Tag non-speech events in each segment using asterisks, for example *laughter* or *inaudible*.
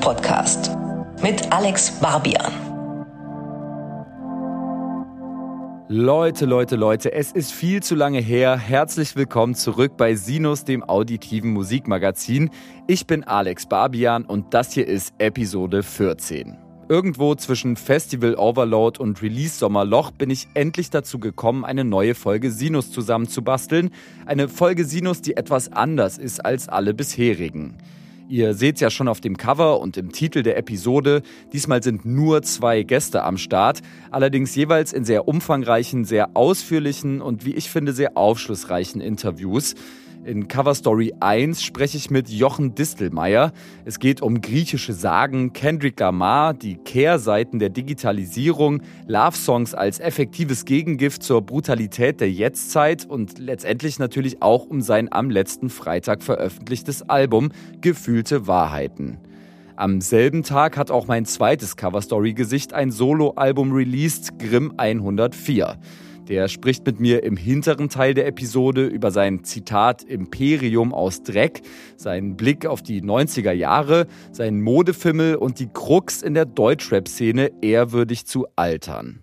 Musikpodcast mit Alex Barbian. Leute, Leute, Leute, es ist viel zu lange her. Herzlich willkommen zurück bei Sinus, dem auditiven Musikmagazin. Ich bin Alex Barbian und das hier ist Episode 14. Irgendwo zwischen Festival Overload und Release Sommerloch bin ich endlich dazu gekommen, eine neue Folge Sinus zusammenzubasteln. Eine Folge Sinus, die etwas anders ist als alle bisherigen. Ihr seht es ja schon auf dem Cover und im Titel der Episode. Diesmal sind nur zwei Gäste am Start, allerdings jeweils in sehr umfangreichen, sehr ausführlichen und wie ich finde sehr aufschlussreichen Interviews. In Cover Story 1 spreche ich mit Jochen Distelmeier. Es geht um griechische Sagen, Kendrick Lamar, die Kehrseiten der Digitalisierung, Love-Songs als effektives Gegengift zur Brutalität der Jetztzeit und letztendlich natürlich auch um sein am letzten Freitag veröffentlichtes Album Gefühlte Wahrheiten. Am selben Tag hat auch mein zweites Cover Story Gesicht ein Soloalbum released, Grimm 104. Der spricht mit mir im hinteren Teil der Episode über sein Zitat Imperium aus Dreck, seinen Blick auf die 90er Jahre, seinen Modefimmel und die Krux in der Deutschrap-Szene ehrwürdig zu altern.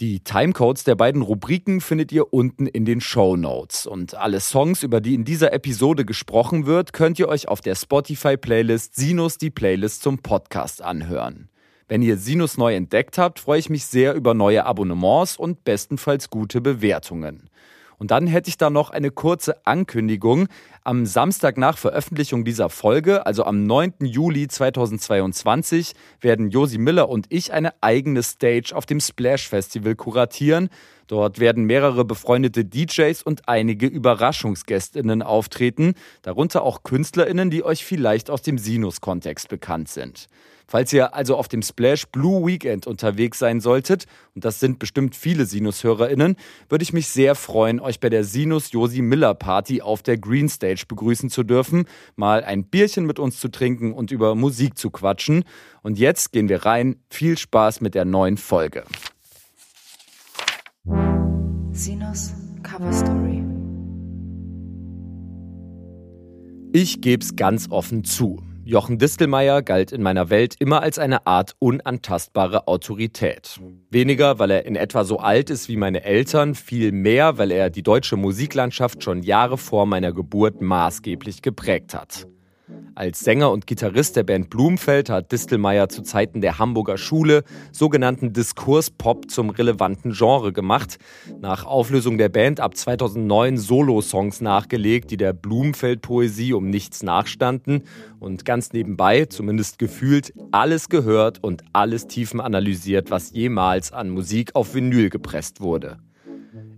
Die Timecodes der beiden Rubriken findet ihr unten in den Show Notes. Und alle Songs, über die in dieser Episode gesprochen wird, könnt ihr euch auf der Spotify-Playlist Sinus die Playlist zum Podcast anhören. Wenn ihr Sinus neu entdeckt habt, freue ich mich sehr über neue Abonnements und bestenfalls gute Bewertungen. Und dann hätte ich da noch eine kurze Ankündigung. Am Samstag nach Veröffentlichung dieser Folge, also am 9. Juli 2022, werden Josi Miller und ich eine eigene Stage auf dem Splash Festival kuratieren. Dort werden mehrere befreundete DJs und einige Überraschungsgästinnen auftreten, darunter auch Künstlerinnen, die euch vielleicht aus dem Sinus-Kontext bekannt sind. Falls ihr also auf dem Splash Blue Weekend unterwegs sein solltet, und das sind bestimmt viele Sinus-HörerInnen, würde ich mich sehr freuen, euch bei der Sinus Josi Miller Party auf der Green Stage begrüßen zu dürfen, mal ein Bierchen mit uns zu trinken und über Musik zu quatschen. Und jetzt gehen wir rein. Viel Spaß mit der neuen Folge. Sinus Cover Story. Ich geb's ganz offen zu. Jochen Distelmeier galt in meiner Welt immer als eine Art unantastbare Autorität. Weniger, weil er in etwa so alt ist wie meine Eltern, viel mehr, weil er die deutsche Musiklandschaft schon Jahre vor meiner Geburt maßgeblich geprägt hat. Als Sänger und Gitarrist der Band Blumfeld hat Distelmeier zu Zeiten der Hamburger Schule sogenannten Diskurspop zum relevanten Genre gemacht. Nach Auflösung der Band ab 2009 Solo-Songs nachgelegt, die der Blumfeld-Poesie um nichts nachstanden und ganz nebenbei, zumindest gefühlt, alles gehört und alles tiefen analysiert, was jemals an Musik auf Vinyl gepresst wurde.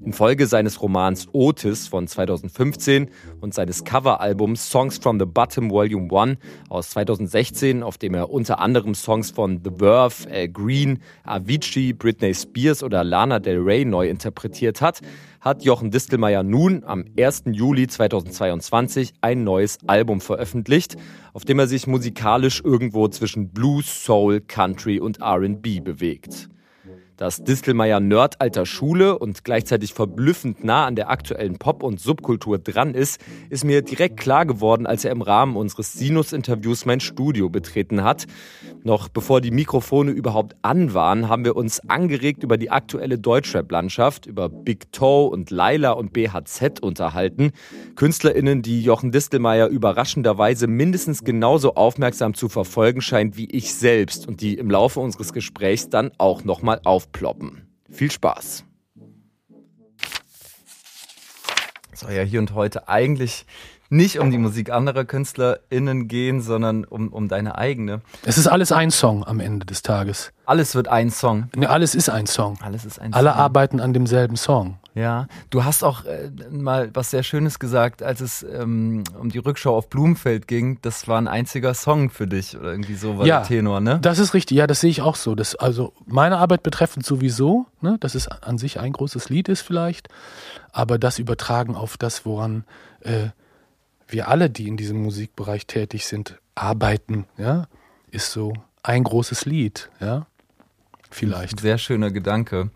Infolge seines Romans Otis von 2015 und seines Coveralbums Songs from the Bottom Volume 1 aus 2016, auf dem er unter anderem Songs von The Verve, Al Green, Avicii, Britney Spears oder Lana Del Rey neu interpretiert hat, hat Jochen Distelmeier nun am 1. Juli 2022 ein neues Album veröffentlicht, auf dem er sich musikalisch irgendwo zwischen Blues, Soul, Country und RB bewegt. Dass Distelmeier Nerd alter Schule und gleichzeitig verblüffend nah an der aktuellen Pop- und Subkultur dran ist, ist mir direkt klar geworden, als er im Rahmen unseres Sinus-Interviews mein Studio betreten hat. Noch bevor die Mikrofone überhaupt an waren, haben wir uns angeregt über die aktuelle Deutschrap-Landschaft, über Big Toe und Laila und BHZ unterhalten. KünstlerInnen, die Jochen Distelmeier überraschenderweise mindestens genauso aufmerksam zu verfolgen scheint wie ich selbst und die im Laufe unseres Gesprächs dann auch nochmal auf aufploppen. Viel Spaß! Soll ja hier und heute eigentlich nicht um die Musik anderer KünstlerInnen gehen, sondern um, um deine eigene. Es ist alles ein Song am Ende des Tages. Alles wird ein Song. Nee, alles ist ein Song. Alles ist ein Alle Song. arbeiten an demselben Song. Ja, du hast auch äh, mal was sehr Schönes gesagt, als es ähm, um die Rückschau auf Blumenfeld ging. Das war ein einziger Song für dich oder irgendwie so war ja, der Tenor, ne? Das ist richtig. Ja, das sehe ich auch so. Das, also meine Arbeit betreffend sowieso, ne, dass es an sich ein großes Lied ist vielleicht, aber das übertragen auf das, woran äh, wir alle, die in diesem Musikbereich tätig sind, arbeiten, ja, ist so ein großes Lied, ja. Vielleicht. Sehr schöner Gedanke.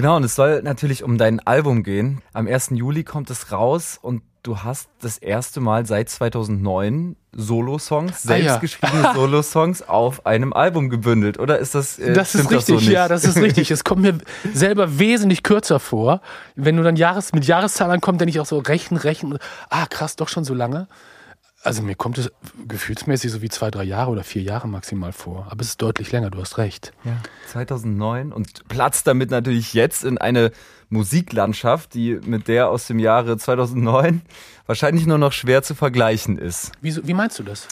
Genau, und es soll natürlich um dein Album gehen. Am 1. Juli kommt es raus und du hast das erste Mal seit 2009 Solo-Songs, Ah, ja. selbstgeschriebene *laughs* Solo-Songs auf einem Album gebündelt, oder ist das äh, Das ist richtig, so nicht? ja, das ist richtig. Es kommt mir selber wesentlich kürzer vor. Wenn du dann Jahres, mit Jahreszahlen ankommst, denke ich auch so, rechnen, rechnen. Ah, krass, doch schon so lange. Also mir kommt es gefühlsmäßig so wie zwei, drei Jahre oder vier Jahre maximal vor. Aber es ist deutlich länger, du hast recht. Ja, 2009 und platzt damit natürlich jetzt in eine Musiklandschaft, die mit der aus dem Jahre 2009 wahrscheinlich nur noch schwer zu vergleichen ist. Wieso, wie meinst du das?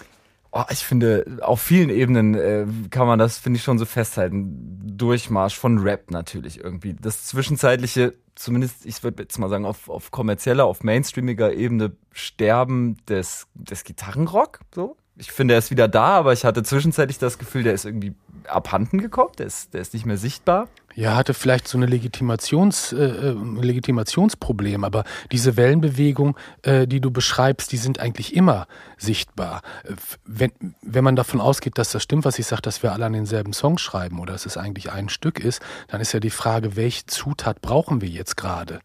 Oh, ich finde, auf vielen Ebenen äh, kann man das, finde ich, schon so festhalten. Durchmarsch von Rap natürlich irgendwie. Das zwischenzeitliche, zumindest, ich würde jetzt mal sagen, auf, auf kommerzieller, auf mainstreamiger Ebene Sterben des, des Gitarrenrock. So. Ich finde, er ist wieder da, aber ich hatte zwischenzeitlich das Gefühl, der ist irgendwie abhanden gekommen, der ist, der ist nicht mehr sichtbar. Ja, hatte vielleicht so eine Legitimations, äh, äh, ein Legitimationsproblem, aber diese Wellenbewegung, äh, die du beschreibst, die sind eigentlich immer sichtbar. Äh, Wenn, wenn man davon ausgeht, dass das stimmt, was ich sage, dass wir alle an denselben Song schreiben oder dass es eigentlich ein Stück ist, dann ist ja die Frage, welche Zutat brauchen wir jetzt gerade?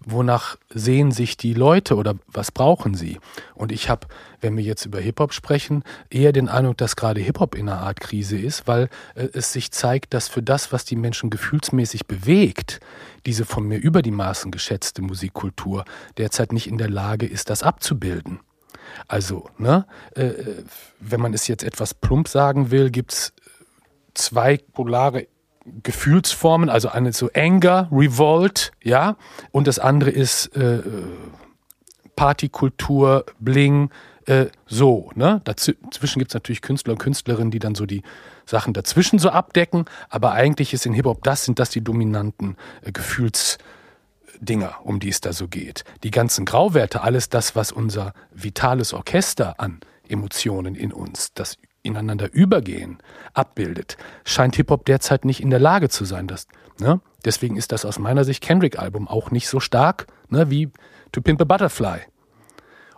Wonach sehen sich die Leute oder was brauchen sie? Und ich habe, wenn wir jetzt über Hip-Hop sprechen, eher den Eindruck, dass gerade Hip-Hop in einer Art Krise ist, weil äh, es sich zeigt, dass für das, was die Menschen gefühlsmäßig bewegt, diese von mir über die Maßen geschätzte Musikkultur derzeit nicht in der Lage ist, das abzubilden. Also, ne, äh, äh, wenn man es jetzt etwas plump sagen will, gibt's zwei polare Gefühlsformen, also eine so Anger, Revolt, ja, und das andere ist äh, Partykultur, Bling, äh, so, ne? Dazwischen gibt's natürlich Künstler und Künstlerinnen, die dann so die Sachen dazwischen so abdecken, aber eigentlich ist in Hip-Hop das, sind das die dominanten äh, Gefühlsdinger, um die es da so geht. Die ganzen Grauwerte, alles das, was unser vitales Orchester an Emotionen in uns, das ineinander übergehen, abbildet, scheint Hip-Hop derzeit nicht in der Lage zu sein. Das, ne? Deswegen ist das aus meiner Sicht Kendrick-Album auch nicht so stark ne, wie To Pimp a Butterfly.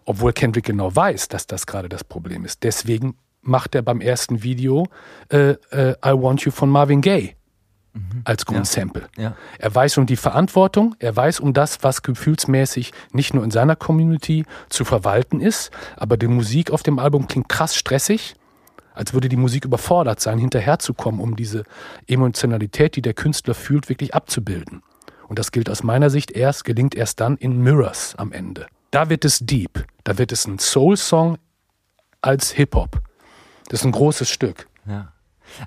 Obwohl Kendrick genau weiß, dass das gerade das Problem ist. Deswegen macht er beim ersten Video äh, äh, I Want You von Marvin Gaye als Grundsample. Ja. Er weiß um die Verantwortung, er weiß um das, was gefühlsmäßig nicht nur in seiner Community zu verwalten ist, aber die Musik auf dem Album klingt krass stressig, als würde die Musik überfordert sein, hinterherzukommen, um diese Emotionalität, die der Künstler fühlt, wirklich abzubilden. Und das gilt aus meiner Sicht erst, gelingt erst dann in Mirrors am Ende. Da wird es deep, da wird es ein Soul-Song als Hip-Hop. Das ist ein großes Stück. Ja.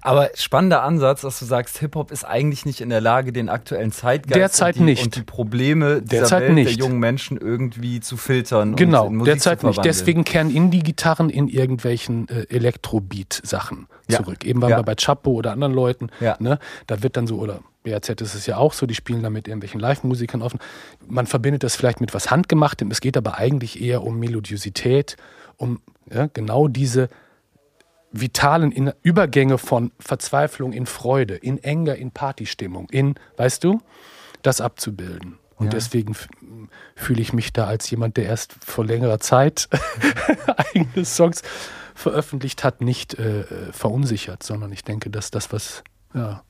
Aber spannender Ansatz, dass du sagst, Hip-Hop ist eigentlich nicht in der Lage, den aktuellen Zeitgeist Derzeit und, die, nicht. und die Probleme Derzeit Welt nicht. der jungen Menschen irgendwie zu filtern. Genau, und in Musik derzeit zu nicht. Deswegen kehren Indie-Gitarren in irgendwelchen äh, Elektrobeat-Sachen Ja. zurück. Eben waren Ja. wir bei Chapo oder anderen Leuten. Ja. Ne? Da wird dann so, oder BAZ ist es ja auch so, die spielen da mit irgendwelchen Live-Musikern offen. Man verbindet das vielleicht mit was Handgemachtem. Es geht aber eigentlich eher um Melodiosität, um ja, genau diese vitalen Übergänge von Verzweiflung in Freude, in Anger, in Partystimmung, in, weißt du, das abzubilden. Und Ja. deswegen fühle ich mich da als jemand, der erst vor längerer Zeit *laughs* eigene Songs veröffentlicht hat, nicht äh, äh, verunsichert, sondern ich denke, dass das, was, ja,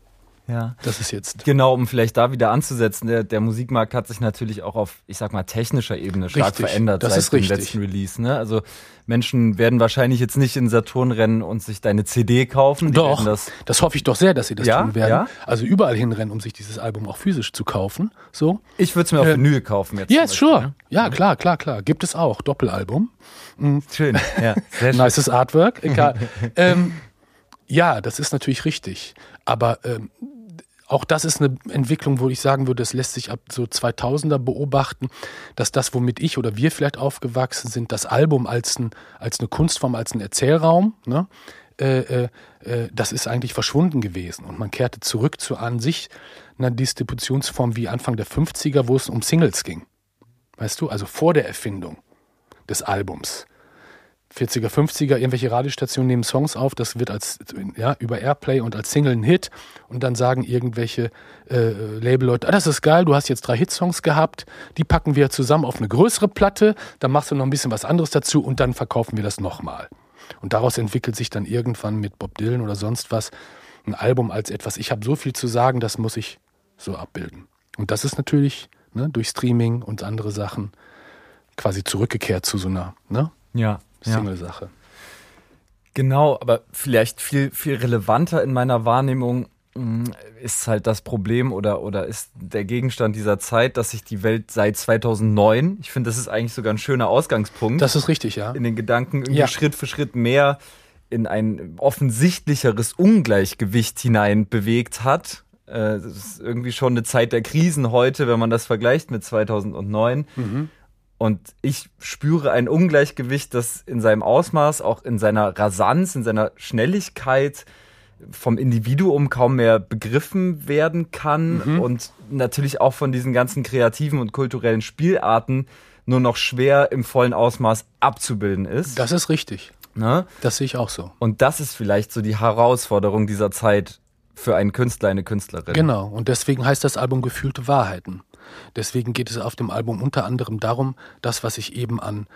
Ja. das ist jetzt. Genau, um vielleicht da wieder anzusetzen, der, der Musikmarkt hat sich natürlich auch auf, ich sag mal, technischer Ebene stark Richtig, verändert das seit ist dem richtig. letzten Release. Ne? Also Menschen werden wahrscheinlich jetzt nicht in Saturn rennen und sich deine CD kaufen. Die Doch, das, Das, hoffe ich doch sehr, dass sie das Ja? tun werden. Ja? Also überall hinrennen, um sich dieses Album auch physisch zu kaufen. So. ich würde es mir auf Äh, Vinyl kaufen jetzt. Yes, sure. Ja, klar, klar, klar. Gibt es auch. Doppelalbum. Ne? Schön, ja, sehr *laughs* schön. Nices Artwork. Egal. *laughs* ähm, ja, das ist natürlich richtig. Aber ähm, auch das ist eine Entwicklung, wo ich sagen würde, das lässt sich ab so 2000er beobachten, dass das, womit ich oder wir vielleicht aufgewachsen sind, das Album als, ein, als eine Kunstform, als ein Erzählraum, ne? äh, äh, äh, das ist eigentlich verschwunden gewesen. Und man kehrte zurück zu an sich einer Distributionsform wie Anfang der 50er, wo es um Singles ging. Weißt du, also vor der Erfindung des Albums. 40er, 50er, irgendwelche Radiostationen nehmen Songs auf, das wird als ja, über Airplay und als Single ein Hit und dann sagen irgendwelche äh, Labelleute, ah, das ist geil, du hast jetzt drei Hitsongs gehabt, die packen wir zusammen auf eine größere Platte, dann machst du noch ein bisschen was anderes dazu und dann verkaufen wir das nochmal. Und daraus entwickelt sich dann irgendwann mit Bob Dylan oder sonst was ein Album als etwas, ich habe so viel zu sagen, das muss ich so abbilden. Und das ist natürlich ne, durch Streaming und andere Sachen quasi zurückgekehrt zu so einer ne? ja, Single-Sache. Genau, aber vielleicht viel, viel relevanter in meiner Wahrnehmung mh, ist halt das Problem oder, oder ist der Gegenstand dieser Zeit, dass sich die Welt seit 2009, ich finde, das ist eigentlich sogar ein schöner Ausgangspunkt, Das ist richtig, ja. in den Gedanken irgendwie Ja. Schritt für Schritt mehr in ein offensichtlicheres Ungleichgewicht hinein bewegt hat. Äh, Das ist irgendwie schon eine Zeit der Krisen heute, wenn man das vergleicht mit 2009. Und ich spüre ein Ungleichgewicht, das in seinem Ausmaß, auch in seiner Rasanz, in seiner Schnelligkeit vom Individuum kaum mehr begriffen werden kann und natürlich auch von diesen ganzen kreativen und kulturellen Spielarten nur noch schwer im vollen Ausmaß abzubilden ist. Das ist richtig. ne? Das sehe ich auch so. Und das ist vielleicht so die Herausforderung dieser Zeit für einen Künstler, eine Künstlerin. Genau, und deswegen heißt das Album Gefühlte Wahrheiten. Deswegen geht es auf dem Album unter anderem darum, das, was ich eben an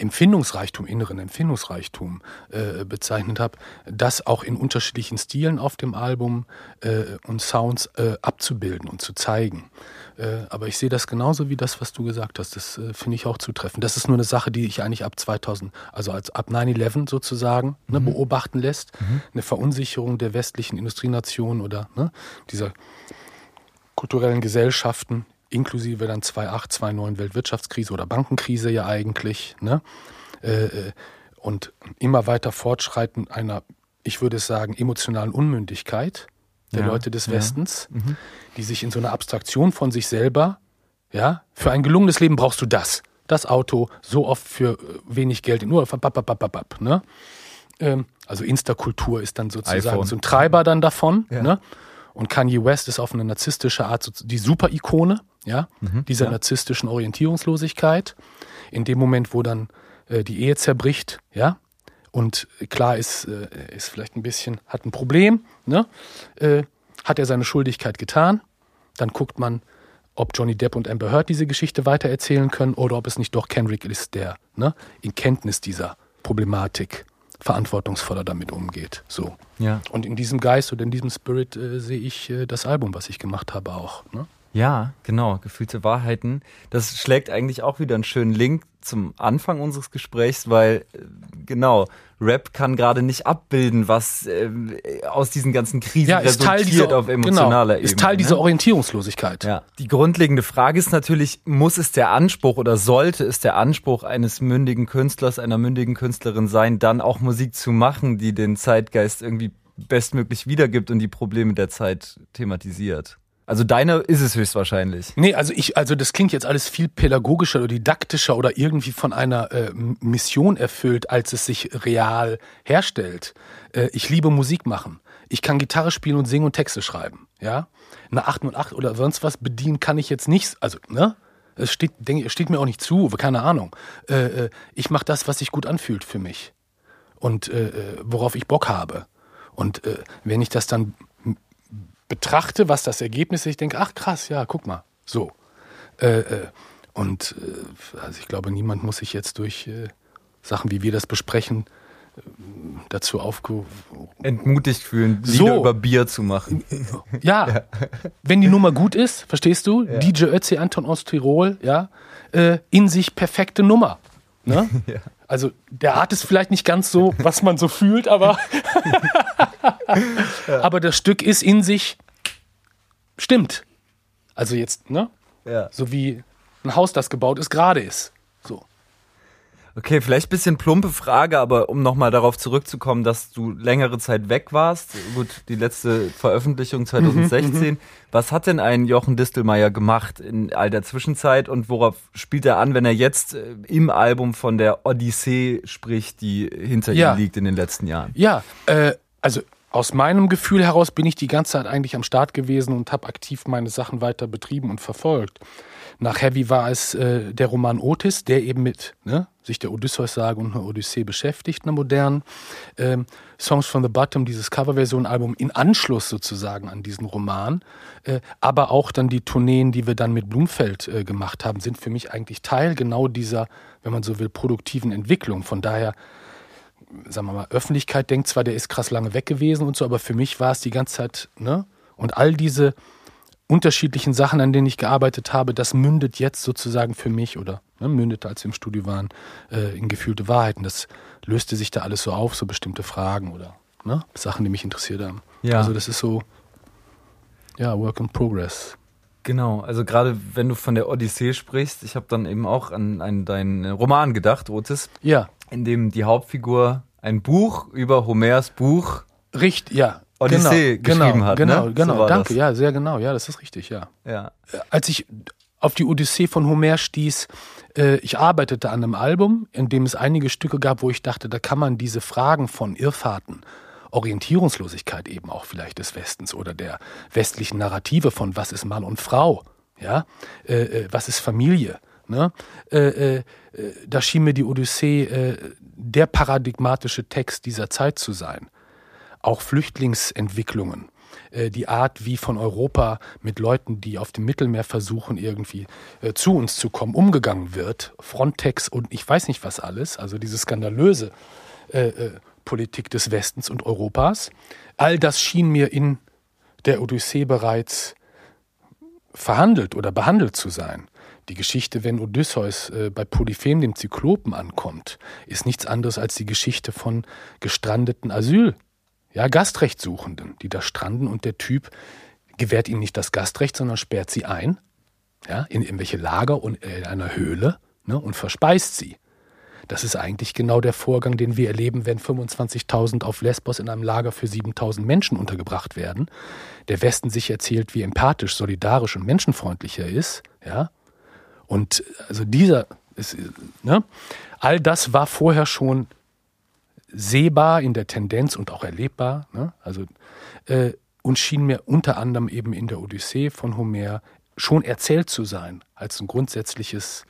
Empfindungsreichtum, inneren Empfindungsreichtum äh, bezeichnet habe, das auch in unterschiedlichen Stilen auf dem Album äh, und Sounds äh, abzubilden und zu zeigen. Äh, aber ich sehe das genauso wie das, was du gesagt hast. Das äh, finde ich auch zutreffend. Das ist nur eine Sache, die ich eigentlich ab 2000, also als ab 9-11 sozusagen, ne, beobachten lässt. Eine Verunsicherung der westlichen Industrienationen oder ne, dieser kulturellen Gesellschaften, inklusive dann 2.8, 2.9 Weltwirtschaftskrise oder Bankenkrise ja eigentlich, ne? Äh, äh, und immer weiter Fortschreiten einer, ich würde sagen, emotionalen Unmündigkeit der Ja, Leute des ja. Westens, die sich in so einer Abstraktion von sich selber, ja, für ein gelungenes Leben brauchst du das. Das Auto, so oft für äh, wenig Geld, nur bap, ne? Ähm, also Instakultur ist dann sozusagen iPhone. so ein Treiber dann davon. Ja. Ne? Und Kanye West ist auf eine narzisstische Art die Super-Ikone ja? dieser ja. narzisstischen Orientierungslosigkeit. In dem Moment, wo dann äh, die Ehe zerbricht, ja, und klar ist, äh, ist vielleicht ein bisschen, hat ein Problem, ne? äh, hat er seine Schuldigkeit getan. Dann guckt man, ob Johnny Depp und Amber Heard diese Geschichte weitererzählen können oder ob es nicht doch Kendrick ist, der ne, in Kenntnis dieser Problematik verantwortungsvoller damit umgeht. So. Ja. Und in diesem Geist oder in diesem Spirit äh, sehe ich äh, das Album, was ich gemacht habe, auch. Ne? Ja, genau, gefühlte Wahrheiten. Das schlägt eigentlich auch wieder einen schönen Link zum Anfang unseres Gesprächs, weil äh, genau, Rap kann gerade nicht abbilden, was äh, aus diesen ganzen Krisen Ja, resultiert dieser, auf emotionaler genau, Ebene. ist Teil ne? dieser Orientierungslosigkeit. Ja. Die grundlegende Frage ist natürlich, muss es der Anspruch oder sollte es der Anspruch eines mündigen Künstlers, einer mündigen Künstlerin sein, dann auch Musik zu machen, die den Zeitgeist irgendwie bestmöglich wiedergibt und die Probleme der Zeit thematisiert? Also deine ist es höchstwahrscheinlich. Nee, also ich, also das klingt jetzt alles viel pädagogischer oder didaktischer oder irgendwie von einer äh, Mission erfüllt, als es sich real herstellt. Äh, ich liebe Musik machen. Ich kann Gitarre spielen und singen und Texte schreiben. Ja, eine 808 oder sonst was bedienen kann ich jetzt nicht. Also ne, es steht, denke, steht mir auch nicht zu. Keine Ahnung. Äh, äh, ich mache das, was sich gut anfühlt für mich und äh, äh, worauf ich Bock habe. Und wenn ich das dann betrachte, was das Ergebnis ist, ich denke, ach krass, ja, guck mal, so. Äh, äh, und äh, also ich glaube, niemand muss sich jetzt durch äh, Sachen, wie wir das besprechen, äh, dazu aufge... Entmutigt fühlen, So. Lieder über Bier zu machen. *laughs* Ja, wenn die Nummer gut ist, verstehst du? DJ Ötzi Anton aus Tirol, ja, äh, in sich perfekte Nummer. Ne? *laughs* Also der Art ist vielleicht nicht ganz so, was man so fühlt, aber, *laughs* *laughs* aber das Stück ist in sich stimmt. Also jetzt, ne? Ja. So wie ein Haus, das gebaut ist, gerade ist. Okay, vielleicht ein bisschen plumpe Frage, aber um nochmal darauf zurückzukommen, dass du längere Zeit weg warst. Gut, die letzte Veröffentlichung 2016. Was hat denn ein Jochen Distelmeier gemacht in all der Zwischenzeit und worauf spielt er an, wenn er jetzt äh, im Album von der Odyssee spricht, die hinter Ja. ihm liegt in den letzten Jahren? Ja, äh, also aus meinem Gefühl heraus bin ich die ganze Zeit eigentlich am Start gewesen und habe aktiv meine Sachen weiter betrieben und verfolgt. Nach Heavy war es äh, der Roman Otis, der eben mit ne, sich der Odysseus-Sage und einer Odyssee beschäftigt, einer modernen. Ähm, Songs from the Bottom, dieses Coverversion-Album in Anschluss sozusagen an diesen Roman. Äh, aber auch dann die Tourneen, die wir dann mit Blumfeld äh, gemacht haben, sind für mich eigentlich Teil genau dieser, wenn man so will, produktiven Entwicklung. Von daher sagen wir mal, Öffentlichkeit denkt zwar, der ist krass lange weg gewesen und so, aber für mich war es die ganze Zeit, ne? Und all diese unterschiedlichen Sachen, an denen ich gearbeitet habe, das mündet jetzt sozusagen für mich oder ne, mündete, als wir im Studio waren, äh, in gefühlte Wahrheiten. Das löste sich da alles so auf, so bestimmte Fragen oder ne, Sachen, die mich interessiert haben. Ja. Also das ist so, ja, Work in Progress. Genau, also gerade wenn du von der Odyssee sprichst, ich habe dann eben auch an, an deinen Roman gedacht, Otis, Ja, in dem die Hauptfigur ein Buch über Homers Buch richtig, ja. Odyssee genau, geschrieben hat, Genau, ne? genau, So war danke, das. ja, sehr genau, ja, das ist richtig, ja. ja. als ich auf die Odyssee von Homer stieß, äh, ich arbeitete an einem Album, in dem es einige Stücke gab, wo ich dachte, da kann man diese Fragen von Irrfahrten, Orientierungslosigkeit eben auch vielleicht des Westens oder der westlichen Narrative von was ist Mann und Frau, ja, äh, äh, was ist Familie, ne? Äh, äh, äh, da schien mir die Odyssee äh, der paradigmatische Text dieser Zeit zu sein auch Flüchtlingsentwicklungen, äh, die Art, wie von Europa mit Leuten, die auf dem Mittelmeer versuchen, irgendwie äh, zu uns zu kommen, umgegangen wird, Frontex und ich weiß nicht was alles, also diese skandalöse äh, äh, Politik des Westens und Europas, all das schien mir in der Odyssee bereits verhandelt oder behandelt zu sein. Die Geschichte, wenn Odysseus bei Polyphem, dem Zyklopen, ankommt, ist nichts anderes als die Geschichte von gestrandeten Asyl, ja, Gastrechtssuchenden, die da stranden und der Typ gewährt ihnen nicht das Gastrecht, sondern sperrt sie ein, ja, in irgendwelche Lager und in einer Höhle ne, und verspeist sie. Das ist eigentlich genau der Vorgang, den wir erleben, wenn 25.000 auf Lesbos in einem Lager für 7.000 Menschen untergebracht werden. Der Westen sich erzählt, wie empathisch, solidarisch und menschenfreundlich er ist. Ja? Und also dieser, ist, ne? all das war vorher schon sehbar in der Tendenz und auch erlebbar. Ne? Also, äh, und schien mir unter anderem eben in der Odyssee von Homer schon erzählt zu sein, als ein grundsätzliches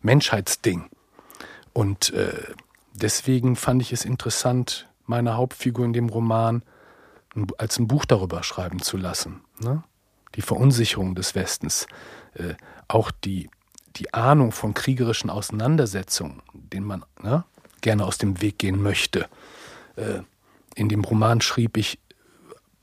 Menschheitsding. Und äh, deswegen fand ich es interessant, meine Hauptfigur in dem Roman als ein Buch darüber schreiben zu lassen. Ne? Die Verunsicherung des Westens, äh, auch die, die Ahnung von kriegerischen Auseinandersetzungen, denen man ne, gerne aus dem Weg gehen möchte. Äh, in dem Roman schrieb ich,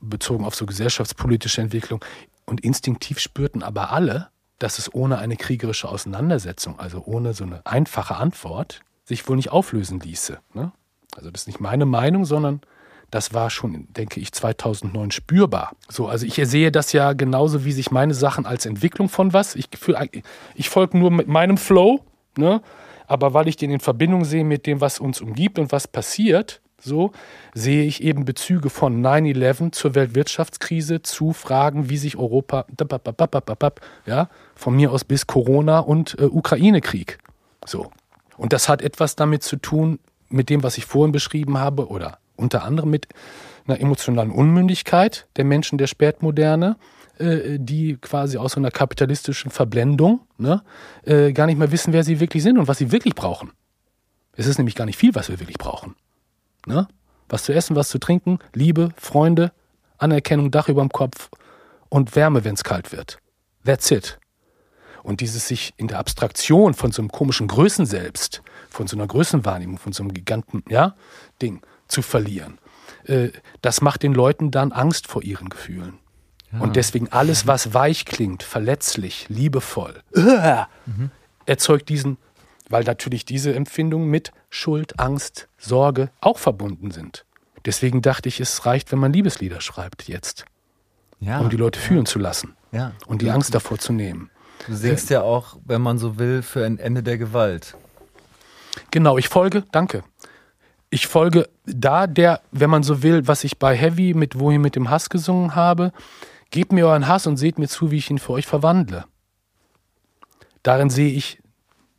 bezogen auf so gesellschaftspolitische Entwicklung, und instinktiv spürten aber alle, dass es ohne eine kriegerische Auseinandersetzung, also ohne so eine einfache Antwort, sich wohl nicht auflösen ließe. Ne? Also das ist nicht meine Meinung, sondern das war schon, denke ich, 2009 spürbar. So, also ich sehe das ja genauso, wie sich meine Sachen als Entwicklung von was. Ich, ich folge nur mit meinem Flow, ne? Aber weil ich den in Verbindung sehe mit dem, was uns umgibt und was passiert, so sehe ich eben Bezüge von 9-11 zur Weltwirtschaftskrise zu Fragen, wie sich Europa, ja, von mir aus bis Corona und äh, Ukraine-Krieg. So. Und das hat etwas damit zu tun, mit dem, was ich vorhin beschrieben habe, oder unter anderem mit einer emotionalen Unmündigkeit der Menschen der Spätmoderne, äh, die quasi aus so einer kapitalistischen Verblendung ne, äh, gar nicht mehr wissen, wer sie wirklich sind und was sie wirklich brauchen. Es ist nämlich gar nicht viel, was wir wirklich brauchen. Ne? Was zu essen, was zu trinken, Liebe, Freunde, Anerkennung, Dach über dem Kopf und Wärme, wenn es kalt wird. That's it. Und dieses sich in der Abstraktion von so einem komischen Größenselbst, von so einer Größenwahrnehmung, von so einem Giganten, ja, Ding zu verlieren, äh, das macht den Leuten dann Angst vor ihren Gefühlen. Und deswegen alles, was weich klingt, verletzlich, liebevoll, äh, *laughs* erzeugt diesen, weil natürlich diese Empfindungen mit Schuld, Angst, Sorge auch verbunden sind. Deswegen dachte ich, es reicht, wenn man Liebeslieder schreibt jetzt, Ja. um die Leute fühlen zu lassen ja. und die Angst davor zu nehmen. Du singst ja auch, wenn man so will, für ein Ende der Gewalt. Genau, ich folge, danke. Ich folge da der, wenn man so will, was ich bei Heavy mit Wohin mit dem Hass gesungen habe, gebt mir euren Hass und seht mir zu, wie ich ihn für euch verwandle. Darin sehe ich,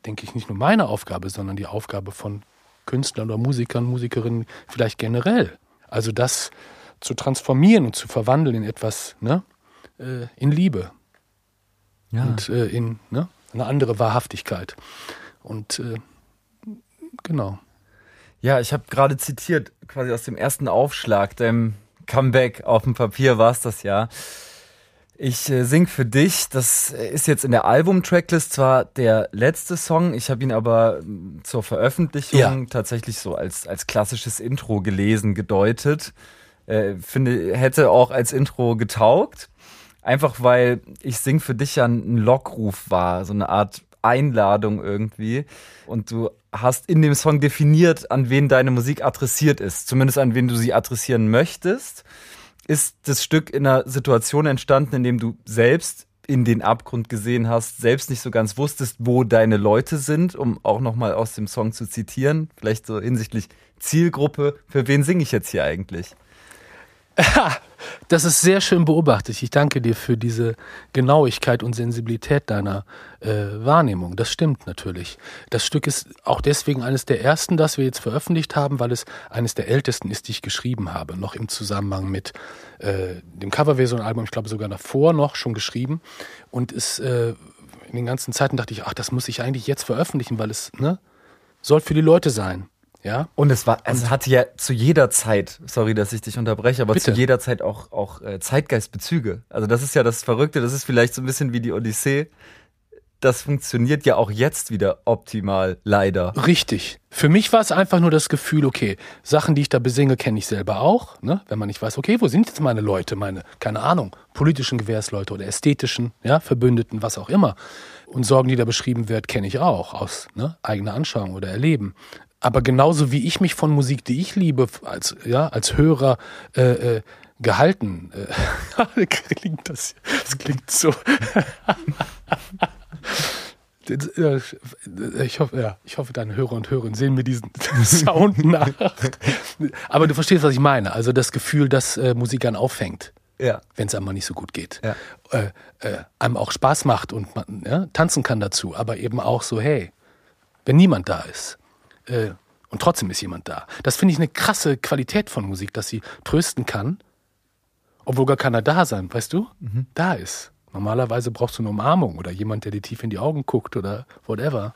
denke ich, nicht nur meine Aufgabe, sondern die Aufgabe von Künstlern oder Musikern, Musikerinnen vielleicht generell. Also das zu transformieren und zu verwandeln in etwas, ne, äh, in Liebe Ja. und äh, in ne, eine andere Wahrhaftigkeit. Und äh, genau. Ja, ich habe gerade zitiert, quasi aus dem ersten Aufschlag, deinem Comeback auf dem Papier war es das ja. Ich äh, sing für dich, das ist jetzt in der Album-Tracklist zwar der letzte Song, ich habe ihn aber mm, zur Veröffentlichung Ja. tatsächlich so als, als klassisches Intro gelesen, gedeutet. Äh, finde, hätte auch als Intro getaugt. Einfach weil ich sing für dich ja ein Lockruf war, so eine Art Einladung irgendwie. Und du hast in dem Song definiert, an wen deine Musik adressiert ist. Zumindest an wen du sie adressieren möchtest. Ist das Stück in einer Situation entstanden, in dem du selbst in den Abgrund gesehen hast, selbst nicht so ganz wusstest, wo deine Leute sind, um auch nochmal aus dem Song zu zitieren, vielleicht so hinsichtlich Zielgruppe, für wen singe ich jetzt hier eigentlich? *laughs* Das ist sehr schön beobachtet. Ich danke dir für diese Genauigkeit und Sensibilität deiner äh, Wahrnehmung. Das stimmt natürlich. Das Stück ist auch deswegen eines der ersten, das wir jetzt veröffentlicht haben, weil es eines der ältesten ist, die ich geschrieben habe, noch im Zusammenhang mit äh, dem Coverversion-Album, ich glaube sogar davor noch schon geschrieben. Und es äh, in den ganzen Zeiten dachte ich, ach, das muss ich eigentlich jetzt veröffentlichen, weil es ne, soll für die Leute sein. Ja. Und es war, es hatte ja zu jeder Zeit, sorry, dass ich dich unterbreche, aber Bitte. zu jeder Zeit auch, auch äh, Zeitgeistbezüge. Also das ist ja das Verrückte, das ist vielleicht so ein bisschen wie die Odyssee. Das funktioniert ja auch jetzt wieder optimal, leider. Richtig. Für mich war es einfach nur das Gefühl, okay, Sachen, die ich da besinge, kenne ich selber auch. Ne? Wenn man nicht weiß, okay, wo sind jetzt meine Leute, meine, keine Ahnung, politischen Gewährsleute oder ästhetischen, ja, Verbündeten, was auch immer. Und Sorgen, die da beschrieben wird, kenne ich auch aus ne, eigener Anschauung oder Erleben aber genauso wie ich mich von Musik, die ich liebe, als, ja, als Hörer äh, äh, gehalten, äh, *laughs* klingt das, das klingt so. *laughs* ich hoffe, ja, ich hoffe, deine Hörer und Hörerinnen sehen mir diesen *laughs* Sound nach. Aber du verstehst, was ich meine. Also das Gefühl, dass äh, Musik einen auffängt. Ja. Wenn es einmal nicht so gut geht. Ja. Äh, äh, einem auch Spaß macht und man ja, tanzen kann dazu, aber eben auch so, hey, wenn niemand da ist, äh, und trotzdem ist jemand da. Das finde ich eine krasse Qualität von Musik, dass sie trösten kann, obwohl gar keiner da sein, weißt du? Mhm. Da ist. Normalerweise brauchst du eine Umarmung oder jemand, der dir tief in die Augen guckt oder whatever.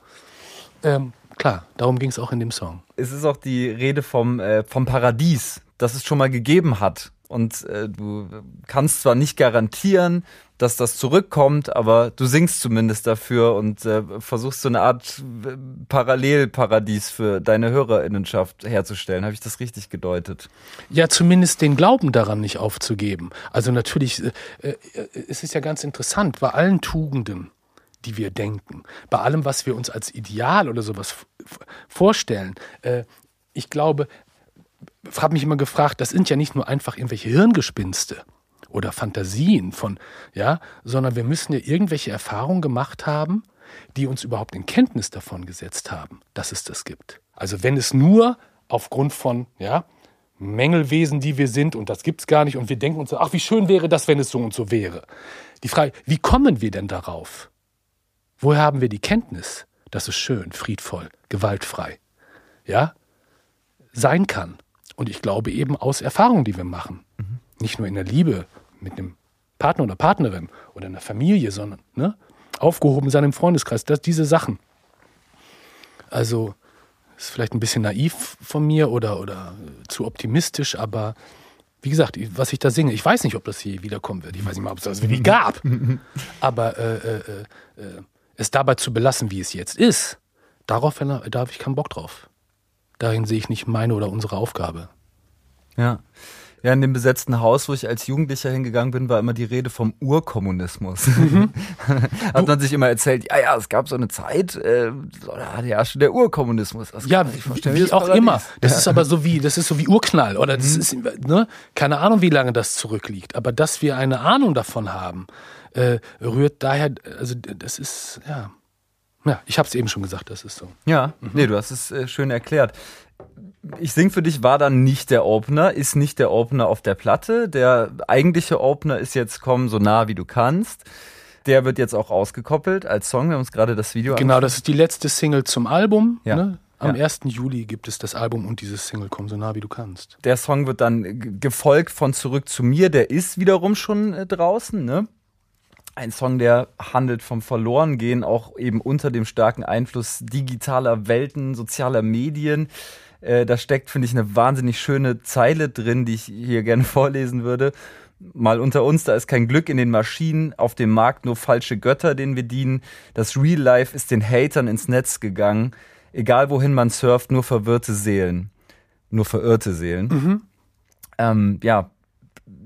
Ähm, klar, darum ging es auch in dem Song. Es ist auch die Rede vom, äh, vom Paradies, das es schon mal gegeben hat. Und äh, du kannst zwar nicht garantieren, dass das zurückkommt, aber du singst zumindest dafür und äh, versuchst so eine Art äh, Parallelparadies für deine Hörerinnenschaft herzustellen. Habe ich das richtig gedeutet? Ja, zumindest den Glauben daran nicht aufzugeben. Also natürlich, äh, äh, es ist ja ganz interessant, bei allen Tugenden, die wir denken, bei allem, was wir uns als Ideal oder sowas vorstellen, äh, ich glaube, habe mich immer gefragt, das sind ja nicht nur einfach irgendwelche Hirngespinste oder Fantasien von, ja, sondern wir müssen ja irgendwelche Erfahrungen gemacht haben, die uns überhaupt in Kenntnis davon gesetzt haben, dass es das gibt. Also wenn es nur aufgrund von, ja, Mängelwesen, die wir sind, und das gibt es gar nicht, und wir denken uns, ach, wie schön wäre das, wenn es so und so wäre. Die Frage, wie kommen wir denn darauf? Woher haben wir die Kenntnis, dass es schön, friedvoll, gewaltfrei, ja, sein kann? Und ich glaube eben aus Erfahrungen, die wir machen. Mhm. Nicht nur in der Liebe, mit einem Partner oder Partnerin oder einer Familie, sondern ne, aufgehoben sein im Freundeskreis, das, diese Sachen. Also ist vielleicht ein bisschen naiv von mir oder, oder zu optimistisch, aber wie gesagt, was ich da singe, ich weiß nicht, ob das je wiederkommen wird. Ich weiß nicht mal, ob es das wirklich gab. *laughs* aber äh, äh, äh, es dabei zu belassen, wie es jetzt ist, darauf da habe ich keinen Bock drauf. Darin sehe ich nicht meine oder unsere Aufgabe. Ja. Ja, in dem besetzten Haus, wo ich als Jugendlicher hingegangen bin, war immer die Rede vom Urkommunismus. Mhm. *laughs* Hat man sich immer erzählt, ja, ja, es gab so eine Zeit, äh, da herrschte der Urkommunismus. Das ja, wie, wie auch immer. Das ja. ist aber so wie, das ist so wie Urknall oder das mhm. ist, ne, keine Ahnung, wie lange das zurückliegt. Aber dass wir eine Ahnung davon haben, äh, rührt daher, also das ist, ja. Ja, ich habe es eben schon gesagt, das ist so. Ja, mhm. nee, du hast es äh, schön erklärt. Ich sing für dich war dann nicht der Opener, ist nicht der Opener auf der Platte. Der eigentliche Opener ist jetzt Komm so nah wie du kannst. Der wird jetzt auch ausgekoppelt als Song. Wir haben uns gerade das Video Genau, das ist die letzte Single zum Album. Ja. Ne? Am ja. 1. Juli gibt es das Album und dieses Single Komm so nah wie du kannst. Der Song wird dann gefolgt von Zurück zu mir. Der ist wiederum schon äh, draußen. Ne? Ein Song, der handelt vom Verlorengehen, auch eben unter dem starken Einfluss digitaler Welten, sozialer Medien. Äh, da steckt, finde ich, eine wahnsinnig schöne Zeile drin, die ich hier gerne *laughs* vorlesen würde. Mal unter uns, da ist kein Glück in den Maschinen, auf dem Markt nur falsche Götter, denen wir dienen. Das Real Life ist den Hatern ins Netz gegangen. Egal wohin man surft, nur verwirrte Seelen. Nur verirrte Seelen. Mhm. Ähm, ja,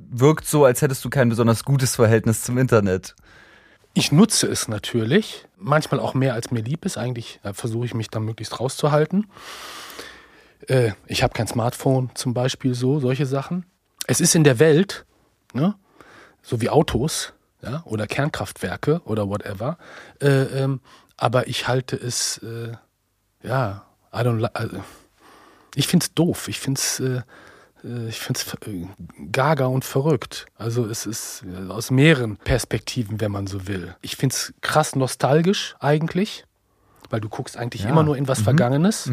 wirkt so, als hättest du kein besonders gutes Verhältnis zum Internet. Ich nutze es natürlich, manchmal auch mehr als mir lieb ist. Eigentlich äh, versuche ich mich da möglichst rauszuhalten. Äh, ich habe kein Smartphone zum Beispiel, so solche Sachen. Es ist in der Welt, ne, so wie Autos, ja, oder Kernkraftwerke oder whatever. Äh, ähm, aber ich halte es, äh, ja, I don't, li- also, ich finde es doof. Ich finde es äh, äh, ich finde es gaga und verrückt. Also es ist äh, aus mehreren Perspektiven, wenn man so will. Ich finde es krass nostalgisch eigentlich, weil du guckst eigentlich Ja. immer nur in was Vergangenes.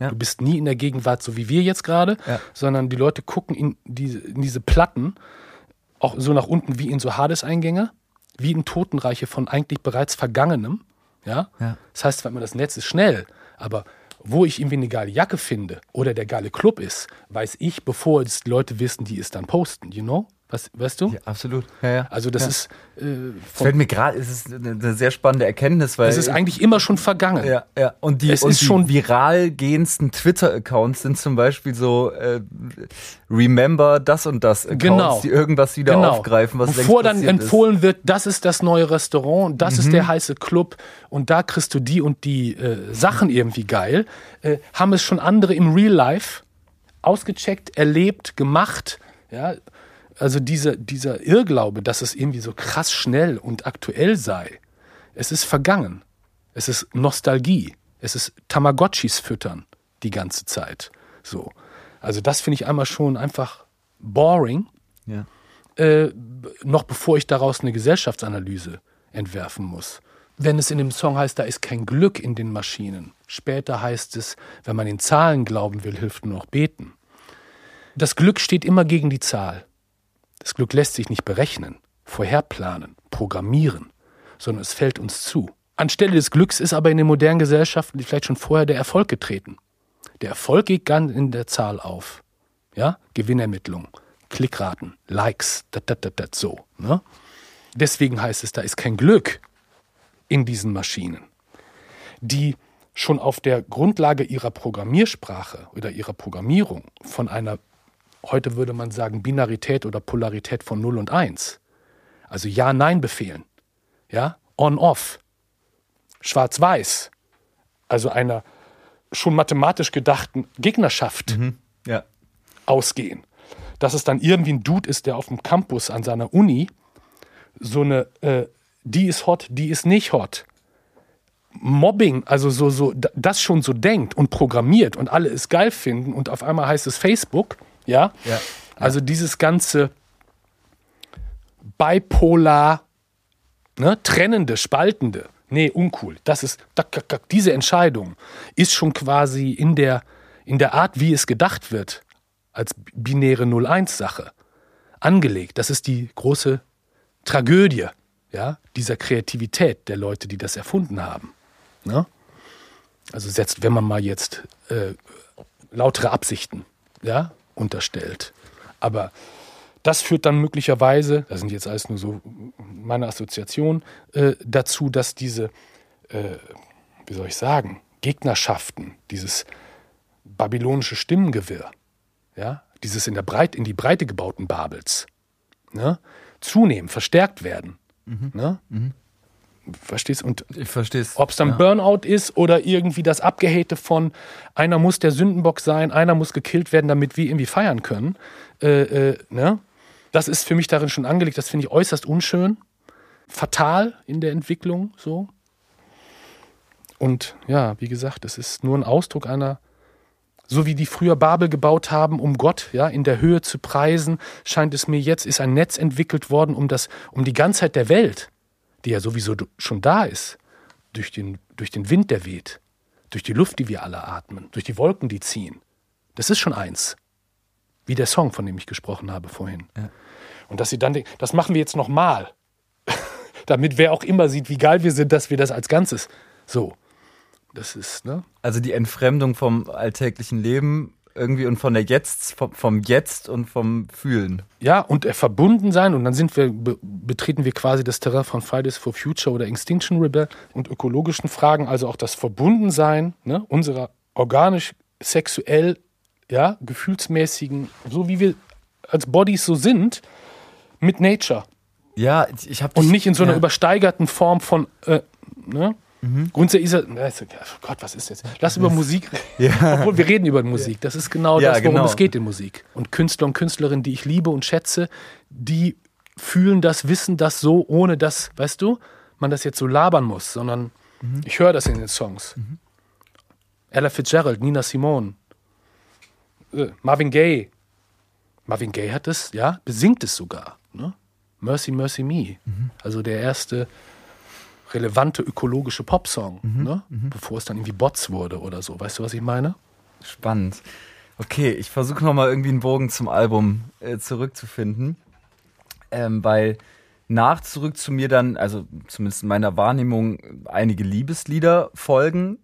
Ja. Du bist nie in der Gegenwart, so wie wir jetzt gerade, Ja. sondern die Leute gucken in diese, in diese Platten auch so nach unten wie in so Hades-Eingänge, wie in Totenreiche von eigentlich bereits Vergangenem. Ja? Ja. Das heißt, wenn man das Netz ist schnell, aber wo ich irgendwie eine geile Jacke finde oder der geile Club ist, weiß ich, bevor es Leute wissen, die es dann posten, you know? Was, weißt du? Ja, absolut. Ja, ja. Also das ja. ist, äh, Es fällt mir gerade, es ist eine, sehr spannende Erkenntnis, weil das ist eigentlich immer schon vergangen. Ja, ja. Und die, Es und ist die schon- viral gehendsten Twitter-Accounts sind zum Beispiel so äh, Remember das und das Accounts, Genau. die irgendwas wieder Genau. aufgreifen, was Bevor dann empfohlen wird, das ist das neue Restaurant, das Mhm. ist der heiße Club und da kriegst du die und die äh, Sachen irgendwie geil, äh, haben es schon andere im Real Life ausgecheckt, erlebt, gemacht. Ja? Also diese, dieser Irrglaube, dass es irgendwie so krass schnell und aktuell sei, es ist vergangen. Es ist Nostalgie. Es ist Tamagotchis füttern die ganze Zeit. So. Also das finde ich einmal schon einfach boring. Ja. äh, noch bevor ich daraus eine Gesellschaftsanalyse entwerfen muss. Wenn es in dem Song heißt, da ist kein Glück in den Maschinen. Später heißt es, wenn man den Zahlen glauben will, hilft nur noch beten. Das Glück steht immer gegen die Zahl. Das Glück lässt sich nicht berechnen, vorherplanen, programmieren, sondern es fällt uns zu. Anstelle des Glücks ist aber in den modernen Gesellschaften vielleicht schon vorher der Erfolg getreten. Der Erfolg geht ganz in der Zahl auf. Ja? Gewinnermittlung, Klickraten, Likes, dat, dat, dat, dat, so. Ne? Deswegen heißt es, da ist kein Glück in diesen Maschinen, die schon auf der Grundlage ihrer Programmiersprache oder ihrer Programmierung von einer, heute würde man sagen, Binarität oder Polarität von 0 und 1, also Ja-Nein-Befehlen, ja, On-Off, Schwarz-Weiß, also einer schon mathematisch gedachten Gegnerschaft ja. ausgehen. Dass es dann irgendwie ein Dude ist, der auf dem Campus an seiner Uni so eine, äh, die ist hot, die ist nicht hot. Mobbing, also so, so, das schon so denkt und programmiert und alle es geil finden und auf einmal heißt es Facebook, ja. Ja. Also dieses ganze bipolar, ne, trennende, spaltende, nee, uncool. Das ist, diese Entscheidung ist schon quasi in der, in der Art, wie es gedacht wird, als binäre 0-1-Sache angelegt. Das ist die große Tragödie ja, dieser Kreativität der Leute, die das erfunden haben. Ne? Also setzt, wenn man mal jetzt äh, lautere Absichten ja, unterstellt. Aber das führt dann möglicherweise, das sind jetzt alles nur so meine Assoziationen, äh, dazu, dass diese, äh, wie soll ich sagen, Gegnerschaften, dieses babylonische Stimmengewirr, ja, dieses in, der Breit, in die Breite gebauten Babels, ne, zunehmen, verstärkt werden. Ne? Verstehst? Und Ich verstehe es. ob es dann Burnout ist oder irgendwie das Abgehate von einer muss der Sündenbock sein, einer muss gekillt werden, damit wir irgendwie feiern können. Äh, äh, ne? Das ist für mich darin schon angelegt. Das finde ich äußerst unschön, fatal in der Entwicklung so. Und ja, wie gesagt, es ist nur ein Ausdruck einer, so wie die früher Babel gebaut haben, um Gott ja in der Höhe zu preisen, scheint es mir jetzt ist ein Netz entwickelt worden, um das, um die Ganzheit der Welt, die ja sowieso schon da ist, durch den, durch den Wind, der weht, durch die Luft, die wir alle atmen, durch die Wolken, die ziehen. Das ist schon eins. Wie der Song, von dem ich gesprochen habe vorhin. Und dass sie dann denken, das machen wir jetzt nochmal. *laughs* Damit wer auch immer sieht, wie geil wir sind, dass wir das als Ganzes. So. Das ist, ne? Also die Entfremdung vom alltäglichen Leben irgendwie und von der Jetzt, vom, vom Jetzt und vom Fühlen. Ja, und äh, verbunden sein und dann sind wir, be betreten wir quasi das Terrain von Fridays for Future oder Extinction Rebel und ökologischen Fragen, also auch das Verbundensein ne, unserer organisch, sexuell, ja, gefühlsmäßigen, so wie wir als Bodies so sind, mit Nature. Ja, ich habe Und nicht in so einer ja. übersteigerten Form von, äh, ne? Grundsätzlich ist er, oh Gott, was ist jetzt? Lass über *laughs* Musik reden. *laughs* Obwohl wir reden über Musik. Das ist genau Ja, das, worum genau. es geht in Musik. Und Künstler und Künstlerinnen, die ich liebe und schätze, die fühlen das, wissen das so, ohne dass, weißt du, man das jetzt so labern muss, sondern ich höre das in den Songs. Ella Fitzgerald, Nina Simone, äh, Marvin Gaye. Marvin Gaye hat es, ja, besingt es sogar. Ne? Mercy, Mercy Me. Also der erste relevante ökologische Popsong, ne? bevor es dann irgendwie Bots wurde oder so. Weißt du, was ich meine? Spannend. Okay, ich versuche nochmal irgendwie einen Bogen zum Album äh, zurückzufinden. Ähm, weil nach zurück zu mir dann, also zumindest in meiner Wahrnehmung, einige Liebeslieder folgen.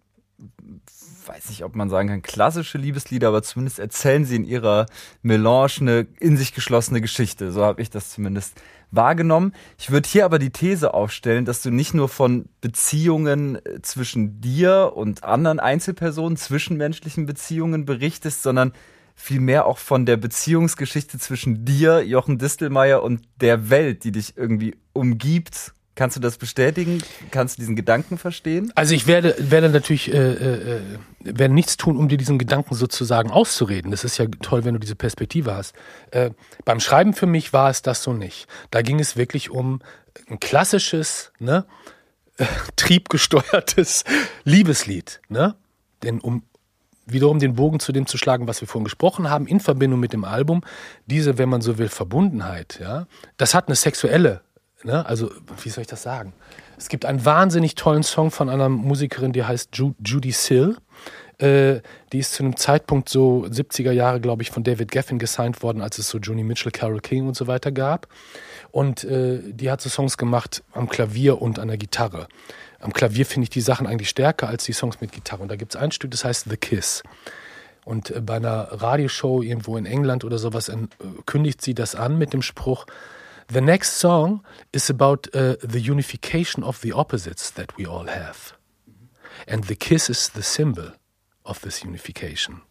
Weiß nicht, ob man sagen kann, klassische Liebeslieder, aber zumindest erzählen sie in ihrer Melange eine in sich geschlossene Geschichte. So habe ich das zumindest wahrgenommen. Ich würde hier aber die These aufstellen, dass du nicht nur von Beziehungen äh, zwischen dir und anderen Einzelpersonen, zwischenmenschlichen Beziehungen berichtest, sondern vielmehr auch von der Beziehungsgeschichte zwischen dir, Jochen Distelmeier, und der Welt, die dich irgendwie umgibt. Kannst du das bestätigen? Kannst du diesen Gedanken verstehen? Also ich werde, werde natürlich äh, äh, äh, werde nichts tun, um dir diesen Gedanken sozusagen auszureden. Das ist ja toll, wenn du diese Perspektive hast. Äh, beim Schreiben für mich war es das so nicht. Da ging es wirklich um ein klassisches, ne, äh, triebgesteuertes *laughs* Liebeslied. Ne? Denn um wiederum den Bogen zu dem zu schlagen, was wir vorhin gesprochen haben, in Verbindung mit dem Album, diese, wenn man so will, Verbundenheit, ja, das hat eine sexuelle, ne, also wie soll ich das sagen? Es gibt einen wahnsinnig tollen Song von einer Musikerin, die heißt Ju Judy Sill. Äh, die ist zu einem Zeitpunkt so 70er Jahre, glaube ich, von David Geffen gesigned worden, als es so Joni Mitchell, Carole King und so weiter gab. Und äh, die hat so Songs gemacht am Klavier und an der Gitarre. Am Klavier finde ich die Sachen eigentlich stärker als die Songs mit Gitarre. Und da gibt es ein Stück, das heißt The Kiss. Und äh, bei einer Radioshow irgendwo in England oder sowas äh, kündigt sie das an mit dem Spruch, The next song is about uh, the unification of the opposites that we all have. And the kiss is the symbol of this unification.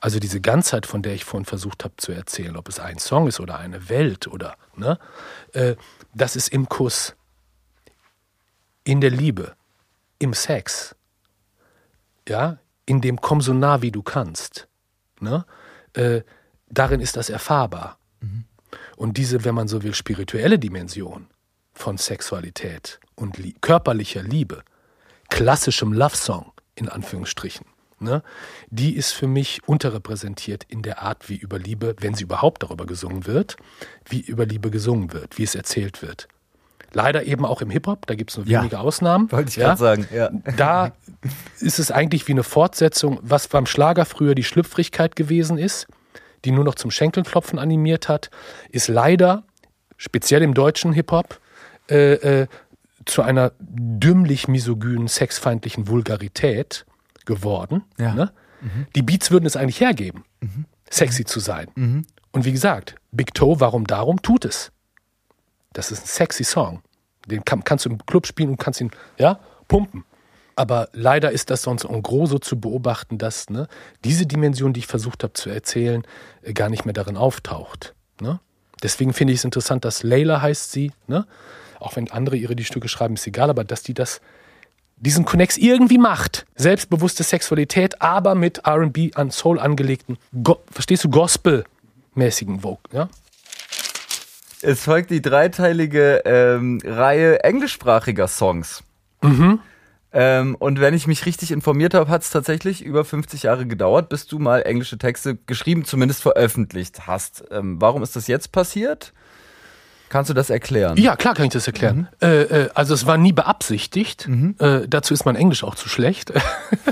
Also diese Ganzheit, von der ich vorhin versucht habe zu erzählen, ob es ein Song ist oder eine Welt oder, ne, äh, das ist im Kuss, in der Liebe, im Sex, ja, in dem komm so nah wie du kannst, ne, äh, darin ist das erfahrbar. Und diese, wenn man so will, spirituelle Dimension von Sexualität und lie körperlicher Liebe, klassischem Love Song in Anführungsstrichen, ne, die ist für mich unterrepräsentiert in der Art, wie über Liebe, wenn sie überhaupt darüber gesungen wird, wie über Liebe gesungen wird, wie es erzählt wird. Leider eben auch im Hip-Hop, da gibt es nur Ja, wenige Ausnahmen. wollte ich ja. grad sagen, ja. Da ist es eigentlich wie eine Fortsetzung, was beim Schlager früher die Schlüpfrigkeit gewesen ist, die nur noch zum Schenkelklopfen animiert hat, ist leider, speziell im deutschen Hip-Hop, äh, äh, zu einer dümmlich misogynen, sexfeindlichen Vulgarität geworden. Ja. Ne? Die Beats würden es eigentlich hergeben, sexy zu sein. Und wie gesagt, Big Toe, warum darum, tut es. Das ist ein sexy Song. Den kann, kannst du im Club spielen und kannst ihn, ja, pumpen. Aber leider ist das sonst en gros so zu beobachten, dass ne, diese Dimension, die ich versucht habe zu erzählen, äh, gar nicht mehr darin auftaucht. Ne? Deswegen finde ich es interessant, dass Layla heißt sie, ne? auch wenn andere ihre die Stücke schreiben, ist egal, aber dass die das, diesen Connex irgendwie macht. Selbstbewusste Sexualität, aber mit RB an Soul angelegten, Go verstehst du, Gospel-mäßigen Vogue. Ja? Es folgt die dreiteilige ähm, Reihe englischsprachiger Songs. Ähm, und wenn ich mich richtig informiert habe, hat es tatsächlich über 50 Jahre gedauert, bis du mal englische Texte geschrieben, zumindest veröffentlicht hast. Ähm, warum ist das jetzt passiert? Kannst du das erklären? Ja, klar kann ich das erklären. Äh, äh, also es war nie beabsichtigt. Äh, dazu ist mein Englisch auch zu schlecht.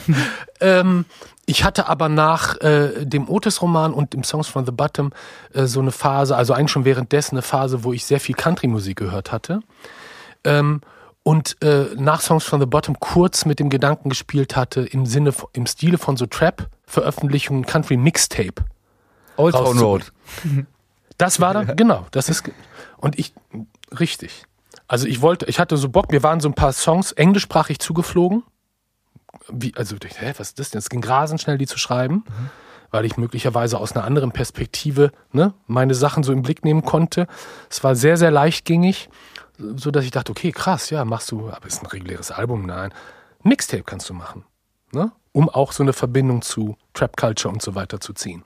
*laughs* ähm, ich hatte aber nach äh, dem Otis-Roman und dem Songs from the Bottom äh, so eine Phase, also eigentlich schon währenddessen eine Phase, wo ich sehr viel Country-Musik gehört hatte. Ähm, und äh, nach Songs from the Bottom kurz mit dem Gedanken gespielt hatte, im Sinne, von- im Stile von so Trap-Veröffentlichungen, Country-Mixtape. Old Town Road. *laughs* Das war dann, genau, das ist, und ich, richtig. Also ich wollte, ich hatte so Bock, mir waren so ein paar Songs englischsprachig zugeflogen. Wie, also, hä, was ist das denn? Es ging rasend schnell, die zu schreiben, weil ich möglicherweise aus einer anderen Perspektive ne, meine Sachen so im Blick nehmen konnte. Es war sehr, sehr leichtgängig, so dass ich dachte, okay, krass, ja, machst du, aber ist ein reguläres Album? Nein. Mixtape kannst du machen, ne? um auch so eine Verbindung zu Trap Culture und so weiter zu ziehen.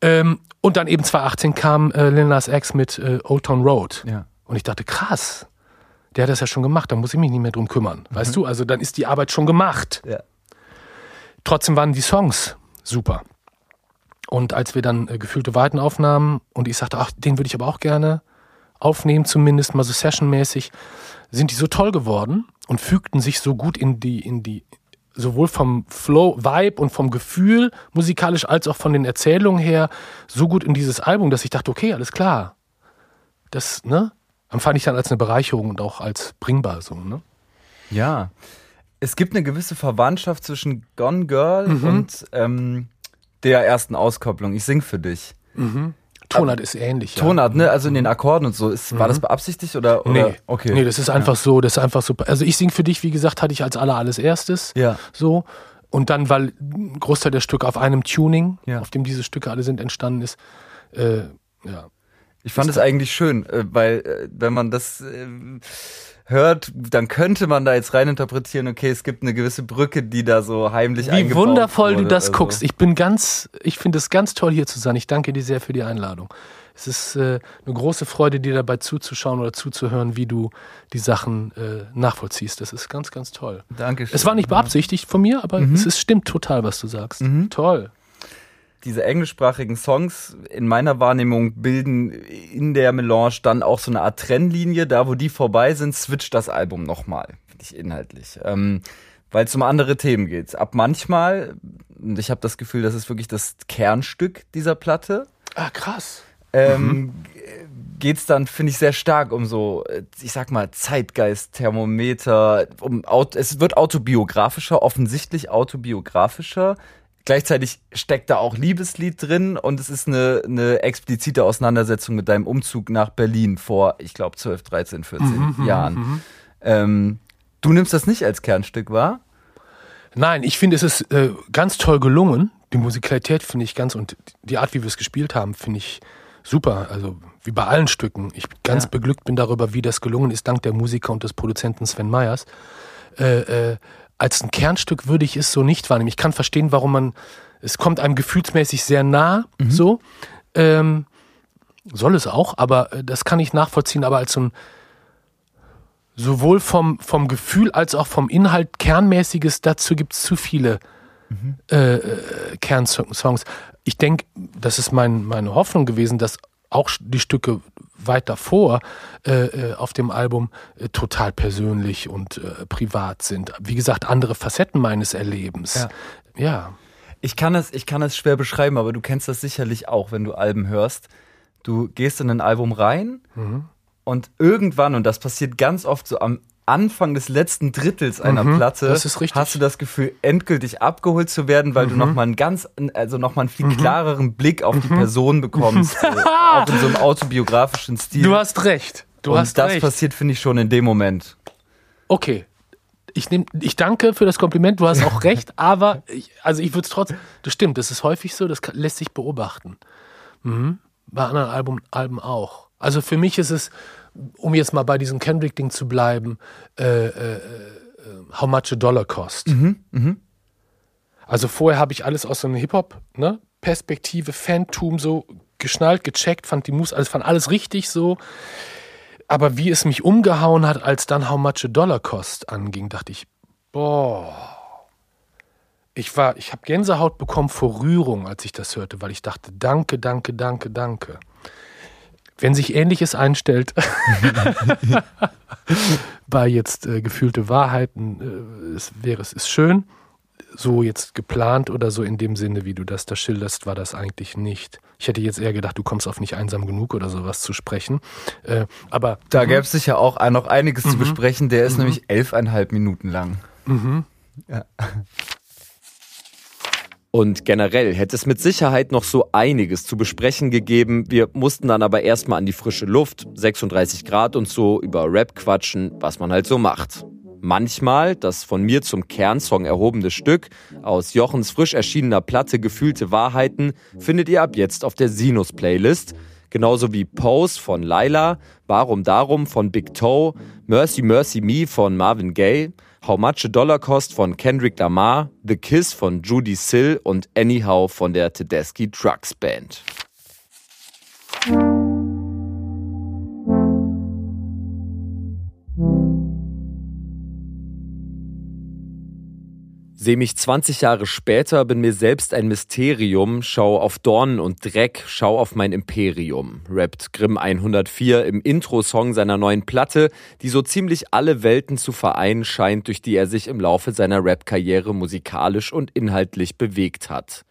Ähm, und dann eben 2018 kam äh, Lil Nas X mit äh, Old Town Road. Ja. Und ich dachte, krass, der hat das ja schon gemacht, da muss ich mich nicht mehr drum kümmern. Weißt du, also dann ist die Arbeit schon gemacht. Ja. Trotzdem waren die Songs super. Und als wir dann äh, gefühlte Weiten aufnahmen und ich sagte, ach, den würde ich aber auch gerne aufnehmen, zumindest mal so sessionmäßig, sind die so toll geworden und fügten sich so gut in die, in die, sowohl vom Flow, Vibe und vom Gefühl musikalisch als auch von den Erzählungen her so gut in dieses Album, dass ich dachte, okay, alles klar. Das, ne? Empfand ich dann als eine Bereicherung und auch als bringbar so, ne? Ja. Es gibt eine gewisse Verwandtschaft zwischen Gone Girl und ähm, der ersten Auskopplung. Ich sing für dich. Tonart ist ähnlich. ja. Tonart, ne? Also in den Akkorden und so. Ist, War das beabsichtigt oder? oder? Nee, okay. nee, das ist einfach so, das ist einfach so. Also ich sing für dich, wie gesagt, hatte ich als aller alles erstes. Ja. So. Und dann, weil ein Großteil der Stücke auf einem Tuning, Ja. auf dem diese Stücke alle sind, entstanden ist, äh, ja. Ich fand es eigentlich schön, äh, weil äh, wenn man das äh, hört, dann könnte man da jetzt reininterpretieren, okay, es gibt eine gewisse Brücke, die da so heimlich Wie eingebaut wundervoll wurde. du das Also, guckst. Ich bin ganz, ich finde es ganz toll, hier zu sein. Ich danke dir sehr für die Einladung. Es ist äh, eine große Freude, dir dabei zuzuschauen oder zuzuhören, wie du die Sachen äh, nachvollziehst. Das ist ganz, ganz toll. Dankeschön. Es war nicht beabsichtigt von mir, aber Mhm. es ist, stimmt total, was du sagst. Toll. Diese englischsprachigen Songs in meiner Wahrnehmung bilden in der Melange dann auch so eine Art Trennlinie. Da, wo die vorbei sind, switcht das Album nochmal, finde ich inhaltlich. Ähm, weil es um andere Themen geht. Ab manchmal, und ich habe das Gefühl, das ist wirklich das Kernstück dieser Platte, Ah, krass. ähm, geht's dann, finde ich, sehr stark um so, ich sag mal, Zeitgeist-Thermometer. Um, Aut- es wird autobiografischer, offensichtlich autobiografischer. Gleichzeitig steckt da auch Liebeslied drin und es ist eine, eine explizite Auseinandersetzung mit deinem Umzug nach Berlin vor, ich glaube, 12, 13, 14 Jahren. Ähm, du nimmst das nicht als Kernstück wahr? Nein, ich finde, es ist äh, ganz toll gelungen. Die Musikalität finde ich ganz und die Art, wie wir es gespielt haben, finde ich super. Also wie bei allen Stücken. Ich ganz Ja. beglückt bin darüber, wie das gelungen ist, dank der Musiker und des Produzenten Sven Meyers. Äh, äh, als ein Kernstück würde ich es so nicht wahrnehmen. Ich kann verstehen, warum man, es kommt einem gefühlsmäßig sehr nah, so. Ähm, soll es auch, aber äh, das kann ich nachvollziehen, aber als so ein sowohl vom, vom Gefühl als auch vom Inhalt kernmäßiges, dazu gibt es zu viele äh, äh, Kernsongs. Ich denke, das ist mein, meine Hoffnung gewesen, dass auch die Stücke weit davor äh, äh, auf dem Album äh, total persönlich und äh, privat sind. Wie gesagt, andere Facetten meines Erlebens. Ja. ja. Ich kann es, ich kann es schwer beschreiben, aber du kennst das sicherlich auch, wenn du Alben hörst. Du gehst in ein Album rein Mhm. und irgendwann, und das passiert ganz oft so am Anfang des letzten Drittels einer Mhm, Platte, hast du das Gefühl, endgültig abgeholt zu werden, weil du nochmal einen ganz, also nochmal einen Mhm. viel klareren Blick auf die Person bekommst. *laughs* äh, auch in so einem autobiografischen Stil. Du hast recht. Du und hast das recht. passiert, finde ich, schon in dem Moment. Okay. Ich, nehm, ich danke für das Kompliment, du hast auch *laughs* recht, aber ich, also ich würde es trotzdem, das stimmt, das ist häufig so, das lässt sich beobachten. Mhm. Bei anderen Album, Alben auch. Also für mich ist es, um jetzt mal bei diesem Kendrick-Ding zu bleiben, äh, äh, äh, How Much a Dollar Cost. Also vorher habe ich alles aus so einer Hip-Hop-Perspektive, Fantum so geschnallt, gecheckt, fand die Mus, also fand alles richtig so. Aber wie es mich umgehauen hat, als dann How Much a Dollar Cost anging, dachte ich, boah. Ich war, ich habe Gänsehaut bekommen vor Rührung, als ich das hörte, weil ich dachte, danke, danke, danke, danke. Wenn sich Ähnliches einstellt *laughs* bei jetzt äh, gefühlte Wahrheiten, äh, es wäre es ist schön. So jetzt geplant oder so in dem Sinne, wie du das da schilderst, war das eigentlich nicht. Ich hätte jetzt eher gedacht, du kommst auf nicht einsam genug oder sowas zu sprechen. Äh, aber Da gäbe es sicher auch noch einiges zu besprechen. Der ist nämlich elfeinhalb Minuten lang. Und generell hätte es mit Sicherheit noch so einiges zu besprechen gegeben. Wir mussten dann aber erstmal an die frische Luft, 36 Grad und so, über Rap quatschen, was man halt so macht. Manchmal das von mir zum Kernsong erhobene Stück aus Jochens frisch erschienener Platte Gefühlte Wahrheiten findet ihr ab jetzt auf der Sinus-Playlist. Genauso wie Pose von Laila, Warum Darum von Big Toe, Mercy Mercy Me von Marvin Gaye, How Much a Dollar Cost von Kendrick Lamar, The Kiss von Judy Sill und Anyhow von der Tedeschi Trucks Band. Sehe mich 20 Jahre später, bin mir selbst ein Mysterium, schau auf Dornen und Dreck, schau auf mein Imperium, rappt Grimm 104 im Intro-Song seiner neuen Platte, die so ziemlich alle Welten zu vereinen scheint, durch die er sich im Laufe seiner Rap-Karriere musikalisch und inhaltlich bewegt hat.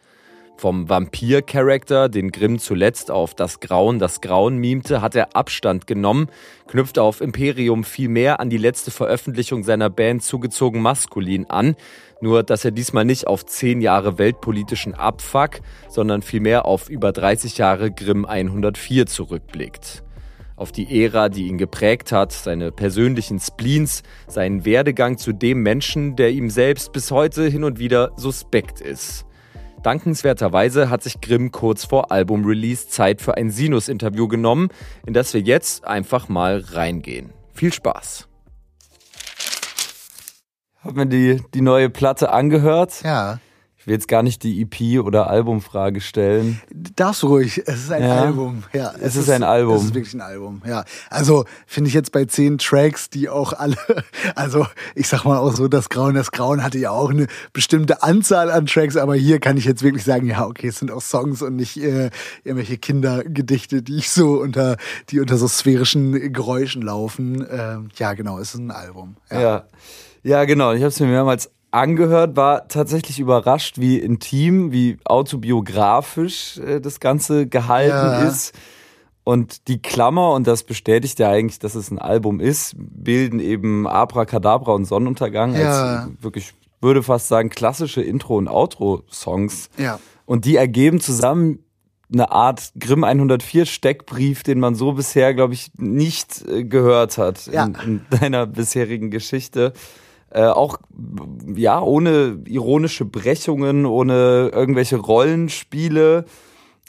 Vom Vampir-Charakter, den Grimm zuletzt auf Das Grauen, das Grauen mimte, hat er Abstand genommen, knüpft auf Imperium viel mehr an die letzte Veröffentlichung seiner Band zugezogen maskulin an, nur dass er diesmal nicht auf zehn Jahre weltpolitischen Abfuck, sondern vielmehr auf über 30 Jahre Grimm 104 zurückblickt. Auf die Ära, die ihn geprägt hat, seine persönlichen Spleens, seinen Werdegang zu dem Menschen, der ihm selbst bis heute hin und wieder suspekt ist. Dankenswerterweise hat sich Grimm kurz vor Album-Release Zeit für ein Sinus-Interview genommen, in das wir jetzt einfach mal reingehen. Viel Spaß! Hab mir die, die neue Platte angehört. Ja. Ich will jetzt gar nicht die EP oder Albumfrage stellen. Darfst du ruhig. Es ist ein Ja. Album. Ja, Es ist ein Album. Es ist wirklich ein Album. Ja. Also finde ich jetzt bei zehn Tracks, die auch alle, *laughs* also ich sag mal auch so, das Grauen, das Grauen hatte ja auch eine bestimmte Anzahl an Tracks, aber hier kann ich jetzt wirklich sagen, ja, okay, es sind auch Songs und nicht äh, irgendwelche Kindergedichte, die ich so unter, die unter so sphärischen Geräuschen laufen. Ähm, ja, genau, es ist ein Album. Ja, ja, genau. Ich habe es mir mehrmals angehört, war tatsächlich überrascht, wie intim, wie autobiografisch äh, das Ganze gehalten Ja. ist. Und die Klammer, und das bestätigt ja eigentlich, dass es ein Album ist, bilden eben Abracadabra und Sonnenuntergang Ja. als wirklich, würde fast sagen, klassische Intro- und Outro-Songs. Ja. Und die ergeben zusammen eine Art Grimm 104 Steckbrief, den man so bisher, glaube ich, nicht äh, gehört hat Ja. in, in *laughs* deiner bisherigen Geschichte. Äh, auch ja ohne ironische Brechungen, ohne irgendwelche Rollenspiele.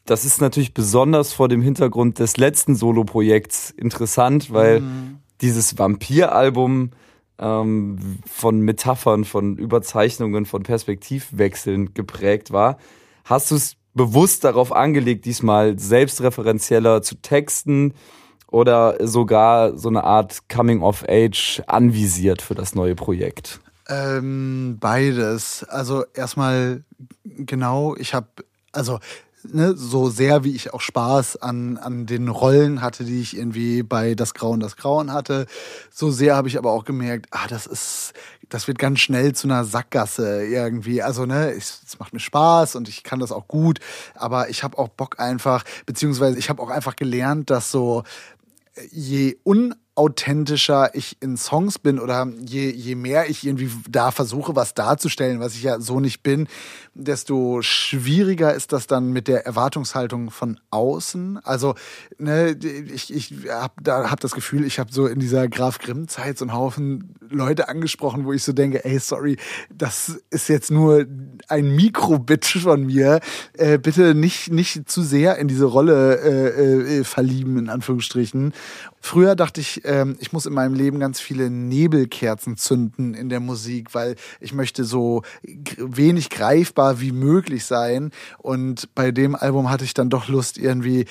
Das ist natürlich besonders vor dem Hintergrund des letzten Soloprojekts interessant, weil dieses Vampir-Album ähm, von Metaphern, von Überzeichnungen, von Perspektivwechseln geprägt war. Hast du es bewusst darauf angelegt, diesmal selbstreferenzieller zu texten oder sogar so eine Art Coming of Age anvisiert für das neue Projekt? Ähm, beides. Also erstmal genau, ich habe also ne, so sehr wie ich auch Spaß an an den Rollen hatte, die ich irgendwie bei das Grauen das Grauen hatte, so sehr habe ich aber auch gemerkt, ah, das ist das wird ganz schnell zu einer Sackgasse irgendwie. Also ne, es, es macht mir Spaß und ich kann das auch gut, aber ich habe auch Bock einfach, beziehungsweise ich habe auch einfach gelernt, dass so je unauthentischer ich in Songs bin oder je, je mehr ich irgendwie da versuche, was darzustellen, was ich ja so nicht bin, desto schwieriger ist das dann mit der Erwartungshaltung von außen. Also, ne, ich, ich habe da hab das Gefühl, ich habe so in dieser Graf Grimm-Zeit so einen Haufen Leute angesprochen, wo ich so denke, ey, sorry, das ist jetzt nur ein Mikrobit von mir. Äh, bitte nicht, nicht zu sehr in diese Rolle äh, äh, verlieben, in Anführungsstrichen. Früher dachte ich, ähm, ich muss in meinem Leben ganz viele Nebelkerzen zünden in der Musik, weil ich möchte so wenig greifbar wie möglich sein. Und bei dem Album hatte ich dann doch Lust, irgendwie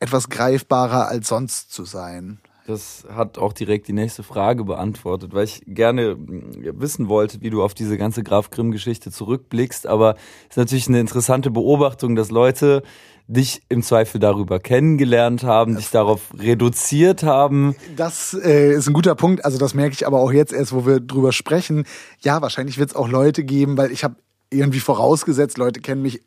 etwas greifbarer als sonst zu sein. Das hat auch direkt die nächste Frage beantwortet, weil ich gerne mm, wissen wollte, wie du auf diese ganze Graf Grimm-Geschichte zurückblickst. Aber es ist natürlich eine interessante Beobachtung, dass Leute dich im Zweifel darüber kennengelernt haben, dich darauf reduziert haben. Das äh, ist ein guter Punkt. Also das merke ich aber auch jetzt erst, wo wir drüber sprechen. Ja, wahrscheinlich wird es auch Leute geben, weil ich habe irgendwie vorausgesetzt, Leute kennen mich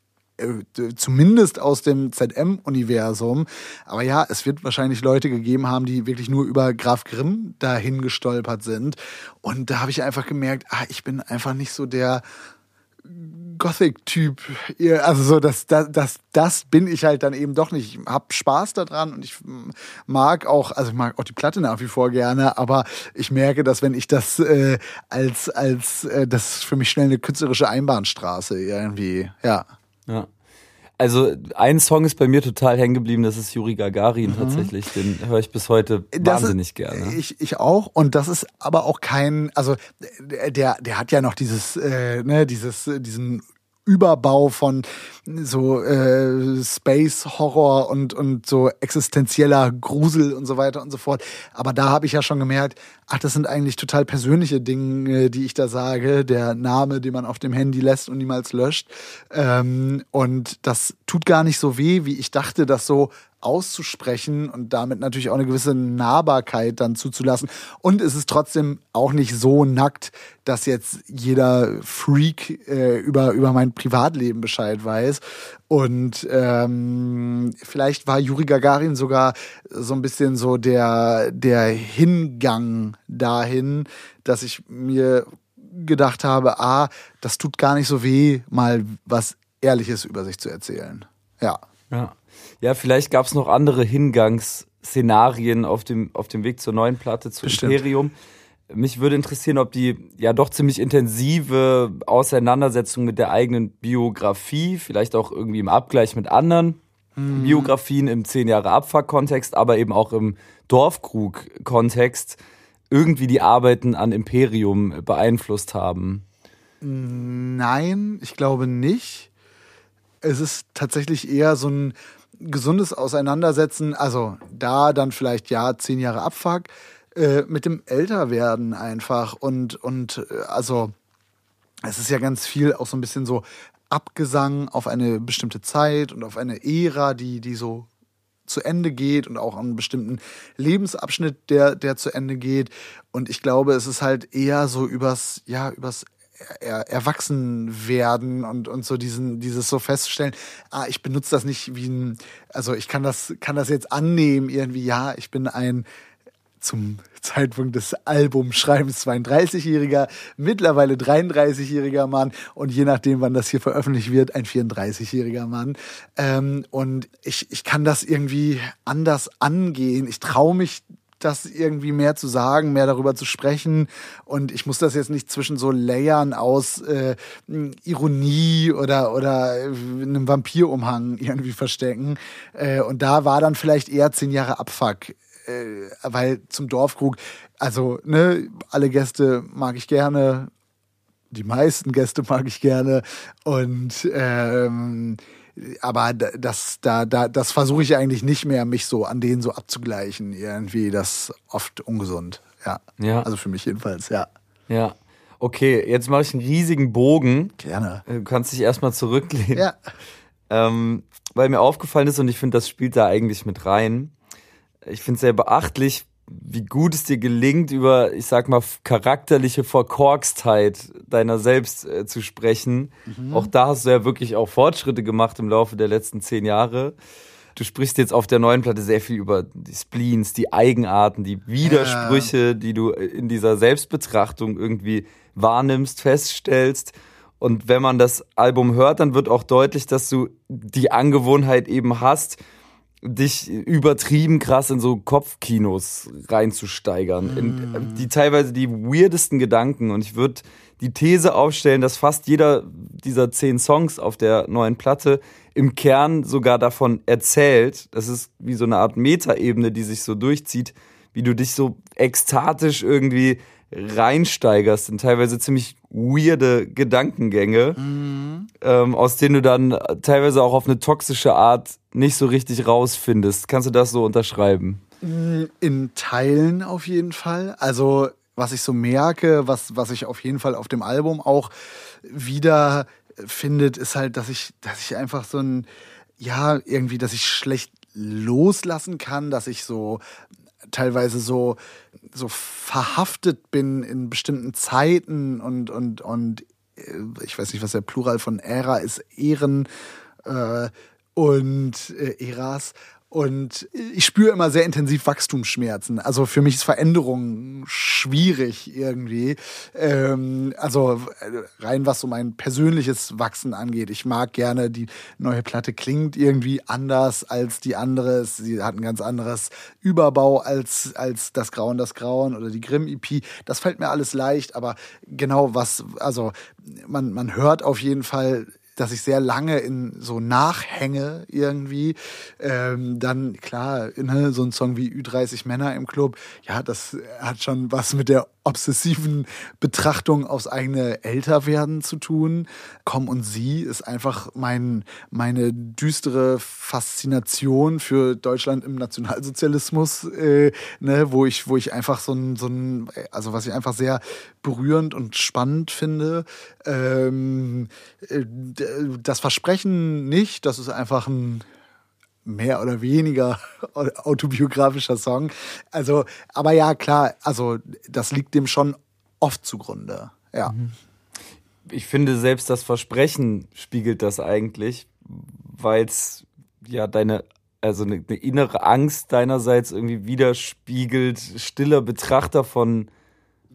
zumindest aus dem ZM-Universum. Aber ja, es wird wahrscheinlich Leute gegeben haben, die wirklich nur über Graf Grimm dahin gestolpert sind. Und da habe ich einfach gemerkt, ah, ich bin einfach nicht so der Gothic-Typ. Also so, das, das, das, das bin ich halt dann eben doch nicht. Ich hab Spaß daran und ich mag auch, also ich mag auch die Platte nach wie vor gerne, aber ich merke, dass wenn ich das äh, als, als äh, das ist für mich schnell eine künstlerische Einbahnstraße irgendwie, ja. Ja. Also ein Song ist bei mir total hängen geblieben, das ist Juri Gagarin mhm. tatsächlich. Den höre ich bis heute das wahnsinnig ist, gerne. Ich, ich auch. Und das ist aber auch kein, also der, der hat ja noch dieses, äh, ne, dieses, diesen Überbau von so äh, Space Horror und und so existenzieller Grusel und so weiter und so fort. Aber da habe ich ja schon gemerkt, ach, das sind eigentlich total persönliche Dinge, die ich da sage. Der Name, den man auf dem Handy lässt und niemals löscht. Ähm, und das tut gar nicht so weh, wie ich dachte, das so auszusprechen und damit natürlich auch eine gewisse Nahbarkeit dann zuzulassen. Und es ist trotzdem auch nicht so nackt, dass jetzt jeder Freak äh, über, über mein Privatleben Bescheid weiß. Und ähm, vielleicht war Juri Gagarin sogar so ein bisschen so der, der Hingang dahin, dass ich mir gedacht habe, ah, das tut gar nicht so weh, mal was Ehrliches über sich zu erzählen. Ja. Ja. Ja, vielleicht gab es noch andere Hingangsszenarien auf dem, auf dem Weg zur neuen Platte, zu Bestimmt. Imperium. Mich würde interessieren, ob die ja doch ziemlich intensive Auseinandersetzung mit der eigenen Biografie, vielleicht auch irgendwie im Abgleich mit anderen mhm. Biografien im zehn Jahre Abfuck-Kontext, aber eben auch im Dorfkrug-Kontext irgendwie die Arbeiten an Imperium beeinflusst haben. Nein, ich glaube nicht. Es ist tatsächlich eher so ein gesundes Auseinandersetzen, also da dann vielleicht ja zehn Jahre Abfuck, äh, mit dem Älterwerden einfach und, und äh, also es ist ja ganz viel auch so ein bisschen so Abgesang auf eine bestimmte Zeit und auf eine Ära, die, die so zu Ende geht und auch einen bestimmten Lebensabschnitt, der, der zu Ende geht. Und ich glaube, es ist halt eher so übers, ja, übers er, erwachsen werden und, und so diesen, dieses so feststellen, ah, ich benutze das nicht wie ein, also ich kann das, kann das jetzt annehmen, irgendwie, ja, ich bin ein zum Zeitpunkt des Albumschreibens 32-jähriger, mittlerweile 33-jähriger Mann und je nachdem, wann das hier veröffentlicht wird, ein 34-jähriger Mann. Ähm, und ich, ich kann das irgendwie anders angehen. Ich traue mich das irgendwie mehr zu sagen, mehr darüber zu sprechen. Und ich muss das jetzt nicht zwischen so Layern aus äh, Ironie oder, oder einem Vampirumhang irgendwie verstecken. Äh, und da war dann vielleicht eher zehn Jahre Abfuck. Äh, weil zum Dorfkrug, also, ne, alle Gäste mag ich gerne, die meisten Gäste mag ich gerne. Und ähm, aber das, da, da, das versuche ich eigentlich nicht mehr, mich so an denen so abzugleichen. Irgendwie, das ist oft ungesund. Ja. ja. Also für mich jedenfalls, ja. Ja. Okay, jetzt mache ich einen riesigen Bogen. Gerne. Du kannst dich erstmal zurücklehnen. Ja. Ähm, weil mir aufgefallen ist, und ich finde, das spielt da eigentlich mit rein. Ich finde es sehr beachtlich, wie gut es dir gelingt, über, ich sag mal, charakterliche Verkorkstheit deiner selbst äh, zu sprechen. Mhm. Auch da hast du ja wirklich auch Fortschritte gemacht im Laufe der letzten zehn Jahre. Du sprichst jetzt auf der neuen Platte sehr viel über die Spleens, die Eigenarten, die Widersprüche, ja. die du in dieser Selbstbetrachtung irgendwie wahrnimmst, feststellst. Und wenn man das Album hört, dann wird auch deutlich, dass du die Angewohnheit eben hast, dich übertrieben krass in so Kopfkinos reinzusteigern. Mm. In die teilweise die weirdesten Gedanken. Und ich würde die These aufstellen, dass fast jeder dieser zehn Songs auf der neuen Platte im Kern sogar davon erzählt. Das ist wie so eine Art Metaebene, die sich so durchzieht, wie du dich so ekstatisch irgendwie reinsteigerst in teilweise ziemlich weirde Gedankengänge, mhm. ähm, aus denen du dann teilweise auch auf eine toxische Art nicht so richtig rausfindest. Kannst du das so unterschreiben? In Teilen auf jeden Fall. Also was ich so merke, was, was ich auf jeden Fall auf dem Album auch wieder findet, ist halt, dass ich, dass ich einfach so ein, ja, irgendwie, dass ich schlecht loslassen kann, dass ich so teilweise so, so verhaftet bin in bestimmten Zeiten und, und, und äh, ich weiß nicht, was der Plural von Ära ist, Ehren äh, und äh, Eras Und ich spüre immer sehr intensiv Wachstumsschmerzen. Also für mich ist Veränderung schwierig irgendwie. Ähm, also rein was so mein persönliches Wachsen angeht. Ich mag gerne, die neue Platte klingt irgendwie anders als die andere. Sie hat ein ganz anderes Überbau als, als das Grauen, das Grauen oder die Grimm-EP. Das fällt mir alles leicht, aber genau was, also man, man hört auf jeden Fall dass ich sehr lange in so nachhänge irgendwie. Ähm, dann, klar, ne, so ein Song wie Ü30 Männer im Club, ja, das hat schon was mit der obsessiven Betrachtung aufs eigene Älterwerden zu tun. Komm und sie ist einfach mein, meine düstere Faszination für Deutschland im Nationalsozialismus, äh, ne, wo ich, wo ich einfach so ein, so ein, also was ich einfach sehr berührend und spannend finde. Ähm, äh, das Versprechen nicht, das ist einfach ein mehr oder weniger *laughs* autobiografischer Song. Also, aber ja, klar, also das liegt dem schon oft zugrunde. Ja. Mhm. Ich finde, selbst das Versprechen spiegelt das eigentlich, weil es ja deine, also eine, eine, innere Angst deinerseits irgendwie widerspiegelt, stiller Betrachter von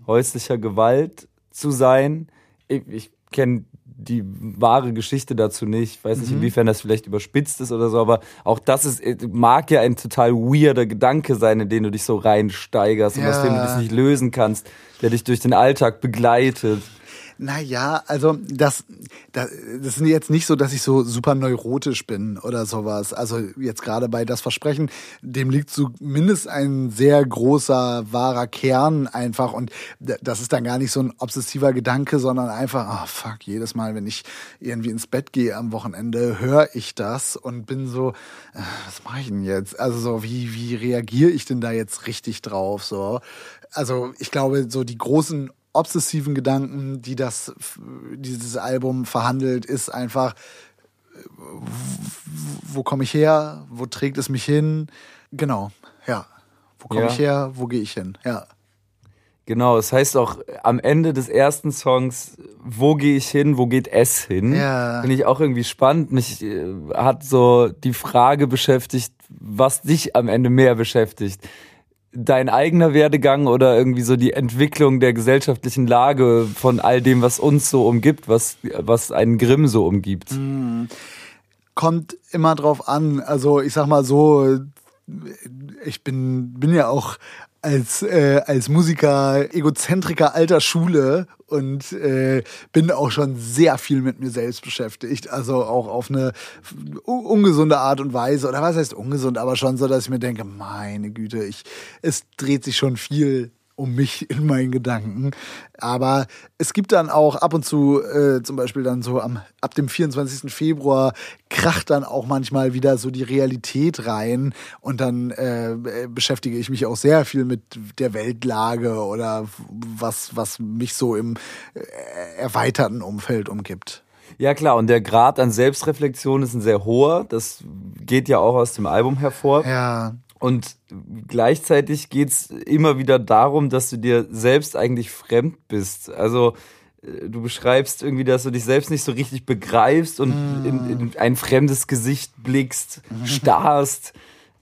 häuslicher Gewalt zu sein. Ich, ich kenne die wahre Geschichte dazu nicht. Ich weiß nicht, mhm. inwiefern das vielleicht überspitzt ist oder so, aber auch das ist, äh, mag ja ein total weirder Gedanke sein, in den du dich so reinsteigerst ja. und aus dem du dich nicht lösen kannst, der dich durch den Alltag begleitet. Naja, also das, das, das ist jetzt nicht so, dass ich so super neurotisch bin oder sowas. Also jetzt gerade bei das Versprechen, dem liegt zumindest ein sehr großer, wahrer Kern einfach. Und das ist dann gar nicht so ein obsessiver Gedanke, sondern einfach, oh, fuck, jedes Mal, wenn ich irgendwie ins Bett gehe am Wochenende, höre ich das und bin so, äh, was mache ich denn jetzt? Also so, wie, wie reagiere ich denn da jetzt richtig drauf? So. Also ich glaube, so die großen obsessiven Gedanken, die das, dieses Album verhandelt, ist einfach, wo komme ich her? Wo trägt es mich hin? Genau, ja. Wo komme ja. ich her? Wo gehe ich hin? Ja. Genau, es heißt auch am Ende des ersten Songs, wo gehe ich hin, wo geht es hin? Ja. Finde ich auch irgendwie spannend. Mich äh, hat so die Frage beschäftigt, was dich am Ende mehr beschäftigt dein eigener Werdegang oder irgendwie so die Entwicklung der gesellschaftlichen Lage von all dem, was uns so umgibt, was, was einen Grimm so umgibt? Hm. Kommt immer drauf an. Also ich sag mal so, ich bin, bin ja auch als, äh, als Musiker Egozentriker alter Schule und äh, bin auch schon sehr viel mit mir selbst beschäftigt. Also auch auf eine ungesunde Art und Weise. Oder was heißt ungesund, aber schon so, dass ich mir denke, meine Güte, ich, es dreht sich schon viel um mich *laughs* in meinen Gedanken. Aber es gibt dann auch ab und zu, äh, zum Beispiel dann so am, ab dem 24. Februar, kracht dann auch manchmal wieder so die Realität rein. Und dann äh, beschäftige ich mich auch sehr viel mit der Weltlage oder was, was mich so im äh, erweiterten Umfeld umgibt. Ja klar, und der Grad an Selbstreflexion ist ein sehr hoher. Das geht ja auch aus dem Album hervor. Ja. Und gleichzeitig geht's immer wieder darum, dass du dir selbst eigentlich fremd bist. Also äh, du beschreibst irgendwie, dass du dich selbst nicht so richtig begreifst und mm. in, in, ein fremdes Gesicht blickst, starrst,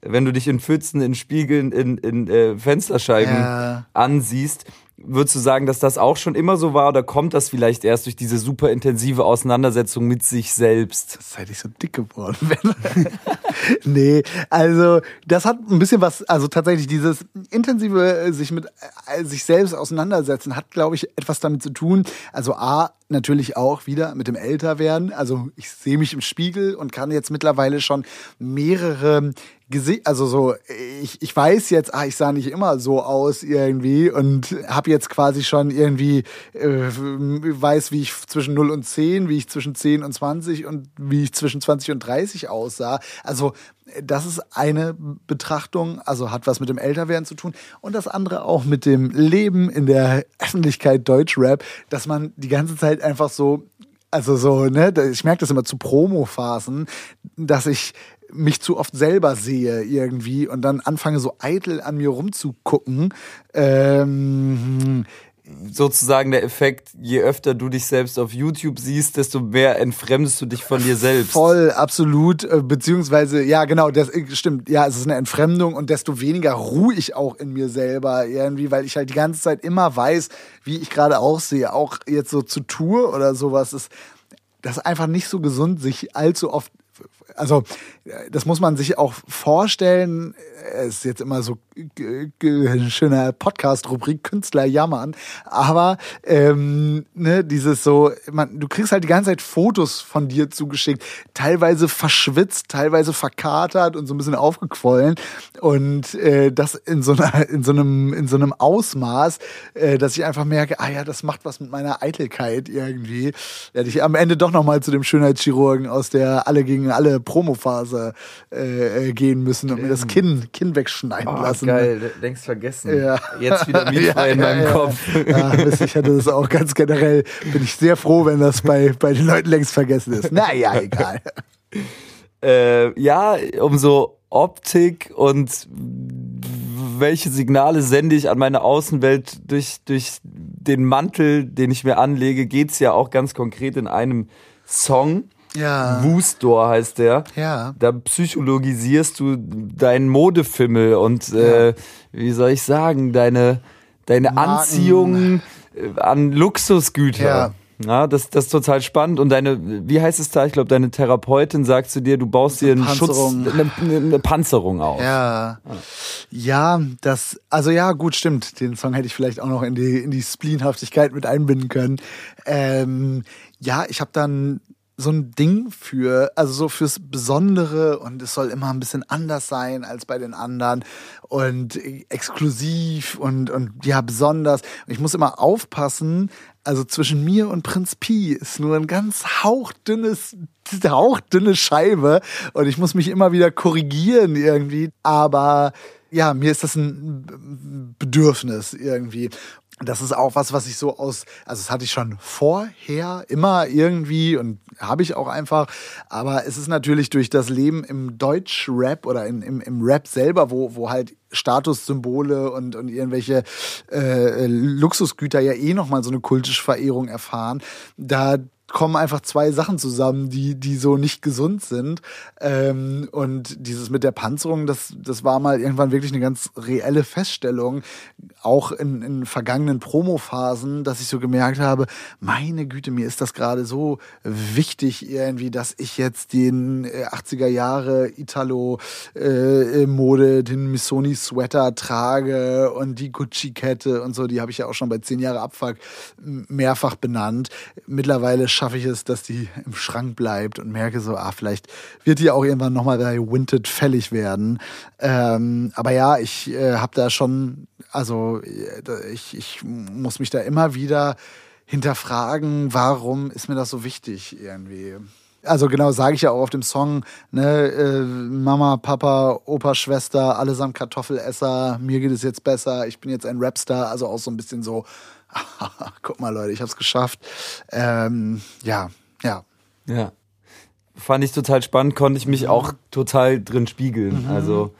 wenn du dich in Pfützen, in Spiegeln, in, in äh, Fensterscheiben ja. ansiehst. Würdest du sagen, dass das auch schon immer so war oder kommt das vielleicht erst durch diese super intensive Auseinandersetzung mit sich selbst? Seit ich so dick geworden *laughs* bin. *laughs* nee, also das hat ein bisschen was, also tatsächlich dieses intensive äh, sich mit äh, sich selbst auseinandersetzen hat, glaube ich, etwas damit zu tun. Also A, natürlich auch wieder mit dem Älterwerden. Also ich sehe mich im Spiegel und kann jetzt mittlerweile schon mehrere Gesicht, also so, ich, ich weiß jetzt, ah, ich sah nicht immer so aus irgendwie und habe jetzt quasi schon irgendwie, äh, weiß, wie ich zwischen 0 und 10, wie ich zwischen 10 und 20 und wie ich zwischen 20 und 30 aussah. Also das ist eine Betrachtung, also hat was mit dem Älterwerden zu tun und das andere auch mit dem Leben in der Öffentlichkeit Deutschrap, dass man die ganze Zeit einfach so also so, ne, ich merke das immer zu Promo-Phasen, dass ich mich zu oft selber sehe irgendwie und dann anfange so eitel an mir rumzugucken. Ähm, sozusagen der Effekt, je öfter du dich selbst auf YouTube siehst, desto mehr entfremdest du dich von dir selbst. Voll, absolut. äh, Beziehungsweise, ja, genau, das äh, stimmt. Ja, es ist eine Entfremdung und desto weniger ruhe ich auch in mir selber irgendwie, weil ich halt die ganze Zeit immer weiß, wie ich gerade aussehe. Auch jetzt so zu Tour oder sowas ist das ist einfach nicht so gesund, sich allzu oft also das muss man sich auch vorstellen. Es ist jetzt immer so schöner Podcast-Rubrik Künstler jammern, aber ähm, ne, dieses so, man, du kriegst halt die ganze Zeit Fotos von dir zugeschickt, teilweise verschwitzt, teilweise verkatert und so ein bisschen aufgequollen und äh, das in so einer, in so einem, in so einem Ausmaß, äh, dass ich einfach merke, ah ja, das macht was mit meiner Eitelkeit irgendwie. Werde ich am Ende doch noch mal zu dem Schönheitschirurgen aus der alle gegen alle Promophase äh, gehen müssen und mir das Kinn, Kinn wegschneiden Oh, lassen. geil, längst vergessen. Ja. Jetzt wieder *laughs* mietfrei in meinem Kopf. Ja, Mist, ich hatte das auch ganz generell. Bin ich sehr froh, wenn das bei, bei den Leuten längst vergessen ist. Naja, egal. *laughs* Äh, ja, um so Optik und welche Signale sende ich an meine Außenwelt durch, durch den Mantel, den ich mir anlege, geht's ja auch ganz konkret in einem Song. Ja. Wustor heißt der. Ja. Da psychologisierst du deinen Modefimmel und äh, wie soll ich sagen, deine, deine Marken. Anziehung äh, an Luxusgüter. Ja. Ja, das, das ist total spannend. Und deine, wie heißt es da? Ich glaube, deine Therapeutin sagt zu dir, du baust dir einen Panzerung. Schutz, eine, eine, eine Panzerung auf. Ja. Ja, das, also ja, gut, stimmt. Den Song hätte ich vielleicht auch noch in die, in die Spleenhaftigkeit mit einbinden können. Ähm, ja, ich habe dann so ein Ding für, also so fürs Besondere und es soll immer ein bisschen anders sein als bei den anderen und exklusiv und, und ja, besonders. Und ich muss immer aufpassen, also zwischen mir und Prinz Pi ist nur ein ganz hauchdünnes, hauchdünne Scheibe und ich muss mich immer wieder korrigieren irgendwie, aber ja, mir ist das ein Bedürfnis irgendwie. Das ist auch was, was ich so aus, also das hatte ich schon vorher immer irgendwie und habe ich auch einfach, aber es ist natürlich durch das Leben im Deutsch-Rap oder in, im, im Rap selber, wo, wo halt Statussymbole und, und irgendwelche äh, Luxusgüter ja eh nochmal so eine kultische Verehrung erfahren, da kommen einfach zwei Sachen zusammen, die, die so nicht gesund sind. Ähm, und dieses mit der Panzerung, das, das war mal irgendwann wirklich eine ganz reelle Feststellung, auch in, in vergangenen Promophasen, dass ich so gemerkt habe, meine Güte, mir ist das gerade so wichtig irgendwie, dass ich jetzt den äh, 80er Jahre Italo-Mode, den Missoni-Sweater trage und die Gucci-Kette und so, die habe ich ja auch schon bei 10 Jahre Abfuck mehrfach benannt. Mittlerweile schaffe ich es, dass die im Schrank bleibt und merke so, ah, vielleicht wird die auch irgendwann nochmal bei Winted fällig werden. Ähm, aber ja, ich äh, habe da schon, also äh, ich, ich muss mich da immer wieder hinterfragen, warum ist mir das so wichtig irgendwie. Also genau, sage ich ja auch auf dem Song, ne, äh, Mama, Papa, Opa, Schwester, allesamt Kartoffelesser, mir geht es jetzt besser, ich bin jetzt ein Rapstar, also auch so ein bisschen so, *laughs* guck mal Leute, ich hab's geschafft. Ähm, ja, ja. Ja. Fand ich total spannend, konnte ich mich auch total drin spiegeln. Also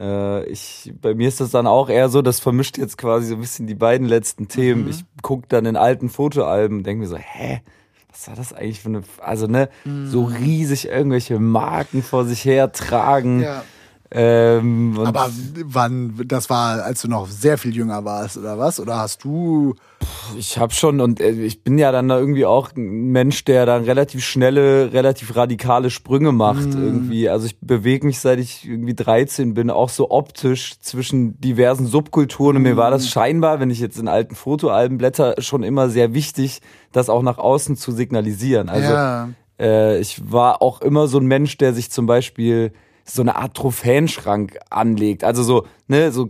äh, ich, bei mir ist das dann auch eher so, das vermischt jetzt quasi so ein bisschen die beiden letzten Themen. Ich gucke dann in alten Fotoalben und denke mir so, hä? Was war das eigentlich für eine, also ne, so riesig irgendwelche Marken vor sich her tragen. ja. Ähm, Aber wann, das war, als du noch sehr viel jünger warst, oder was? Oder hast du. ich habe schon und äh, ich bin ja dann da irgendwie auch ein Mensch, der dann relativ schnelle, relativ radikale Sprünge macht irgendwie. Also ich bewege mich seit ich irgendwie 13 bin auch so optisch zwischen diversen Subkulturen und mir war das scheinbar, wenn ich jetzt in alten Fotoalben blätter, schon immer sehr wichtig, das auch nach außen zu signalisieren. Also ja. äh, ich war auch immer so ein Mensch, der sich zum Beispiel so eine Art Trophäenschrank anlegt. Also so, ne, so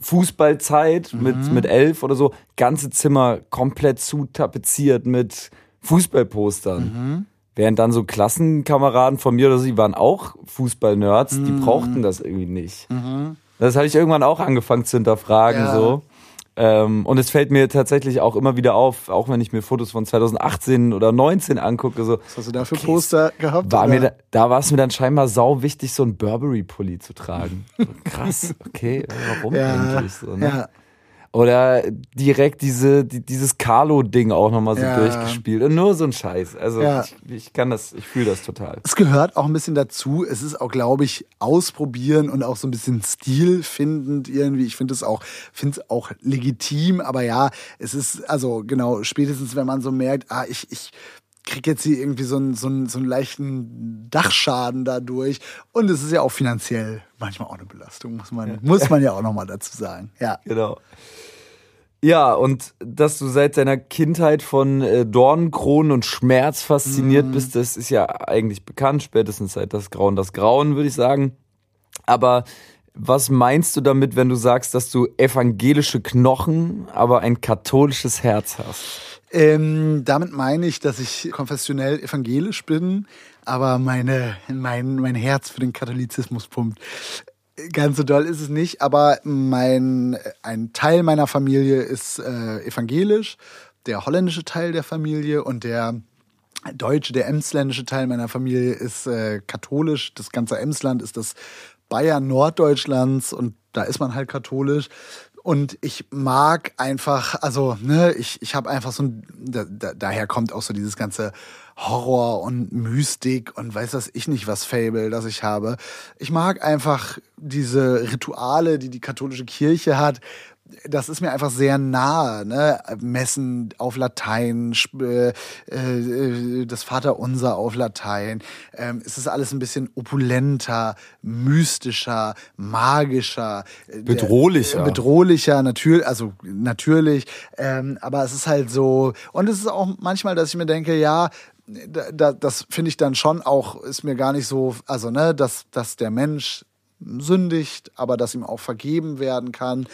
Fußballzeit mit, mit elf oder so, ganze Zimmer komplett zutapeziert mit Fußballpostern. Während dann so Klassenkameraden von mir oder so, die waren auch Fußballnerds, die brauchten das irgendwie nicht. Das habe ich irgendwann auch angefangen zu hinterfragen, Ja. so. Ähm, und es fällt mir tatsächlich auch immer wieder auf, auch wenn ich mir Fotos von 2018 oder 19 angucke, so, Was hast du da für Poster gehabt? war da, da war es mir dann scheinbar sau wichtig, so ein Burberry-Pulli zu tragen. So, krass, okay, warum ja, eigentlich so, ne? ja. Oder direkt diese, die, dieses Carlo-Ding auch nochmal so Ja. durchgespielt. Und nur so ein Scheiß. Also Ja. ich, ich kann das, ich fühle das total. Es gehört auch ein bisschen dazu. Es ist auch, glaube ich, ausprobieren und auch so ein bisschen stilfindend irgendwie. Ich finde es auch, finde es auch legitim. Aber ja, es ist, also genau, spätestens wenn man so merkt, ah, ich, ich krieg jetzt hier irgendwie so einen, so, einen, so einen leichten Dachschaden dadurch. Und es ist ja auch finanziell manchmal auch eine Belastung, muss man, muss man ja auch nochmal dazu sagen. Ja. Genau. Ja, und dass du seit deiner Kindheit von äh, Dornenkronen und Schmerz fasziniert Mhm. bist, das ist ja eigentlich bekannt, spätestens seit das Grauen, das Grauen, würde ich sagen. Aber was meinst du damit, wenn du sagst, dass du evangelische Knochen, aber ein katholisches Herz hast? Ähm, damit meine ich, dass ich konfessionell evangelisch bin, aber meine, mein, mein Herz für den Katholizismus pumpt. Ganz so doll ist es nicht, aber mein, ein Teil meiner Familie ist äh, evangelisch, der holländische Teil der Familie und der deutsche, der emsländische Teil meiner Familie ist äh, katholisch. Das ganze Emsland ist das Bayern Norddeutschlands und da ist man halt katholisch. Und ich mag einfach, also, ne, ich, ich habe einfach so ein, da, da, daher kommt auch so dieses ganze Horror und Mystik und weiß das ich nicht, was Fable, das ich habe. Ich mag einfach diese Rituale, die die katholische Kirche hat. Das ist mir einfach sehr nahe, ne? Messen auf Latein, äh, äh, das Vaterunser auf Latein. Ähm, es ist alles ein bisschen opulenter, mystischer, magischer, äh, Bedrohlicher. bedrohlicher, natürlich, also natürlich. Ähm, aber es ist halt so, und es ist auch manchmal, dass ich mir denke, ja, da, das finde ich dann schon auch, ist mir gar nicht so, also ne, dass, dass der Mensch sündigt, aber dass ihm auch vergeben werden kann.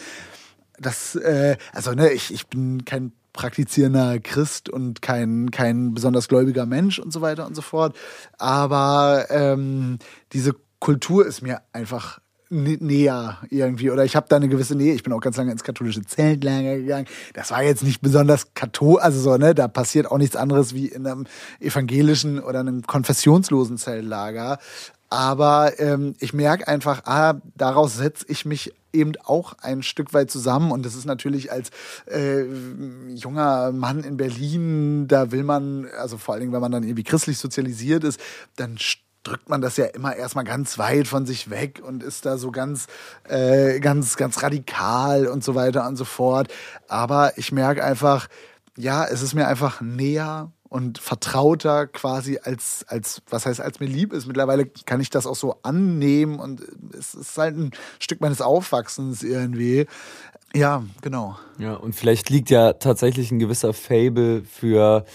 Das, äh, also ne, ich, ich bin kein praktizierender Christ und kein, kein besonders gläubiger Mensch und so weiter und so fort. Aber ähm, diese Kultur ist mir einfach nä- näher irgendwie oder ich habe da eine gewisse Nähe. Ich bin auch ganz lange ins katholische Zeltlager gegangen. Das war jetzt nicht besonders katholisch, also so, ne, da passiert auch nichts anderes wie in einem evangelischen oder einem konfessionslosen Zeltlager. Aber ähm, ich merke einfach, ah, daraus setze ich mich eben auch ein Stück weit zusammen. Und das ist natürlich als äh, junger Mann in Berlin, da will man, also vor allen Dingen, wenn man dann irgendwie christlich sozialisiert ist, dann drückt man das ja immer erstmal ganz weit von sich weg und ist da so ganz, äh, ganz, ganz radikal und so weiter und so fort. Aber ich merke einfach, ja, es ist mir einfach näher und vertrauter quasi als, als, was heißt, als mir lieb ist. Mittlerweile kann ich das auch so annehmen und es ist halt ein Stück meines Aufwachsens irgendwie. Ja, genau. Ja, und vielleicht liegt ja tatsächlich ein gewisser Fable für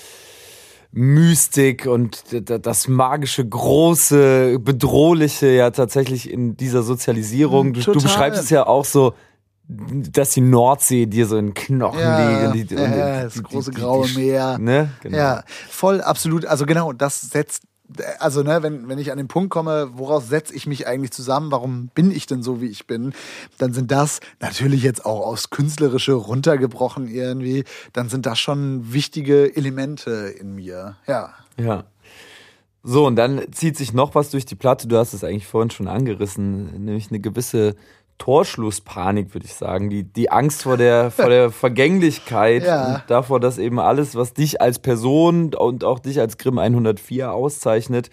Mystik und das magische, große, bedrohliche ja tatsächlich in dieser Sozialisierung. Du, du beschreibst es ja auch so, dass die Nordsee dir so in den Knochen Ja, liegt. und die- ja, und das die- große die- graue Meer. Ne? Genau. Ja, voll, absolut. Also genau, das setzt, also ne, wenn, wenn ich an den Punkt komme, woraus setze ich mich eigentlich zusammen, warum bin ich denn so, wie ich bin, dann sind das natürlich jetzt auch aufs Künstlerische runtergebrochen irgendwie, dann sind das schon wichtige Elemente in mir. Ja. Ja. So, und dann zieht sich noch was durch die Platte. Du hast es eigentlich vorhin schon angerissen, nämlich eine gewisse Torschlusspanik, würde ich sagen. Die, die Angst vor der, vor der *laughs* Vergänglichkeit Ja. und davor, dass eben alles, was dich als Person und auch dich als Grimm 104 auszeichnet,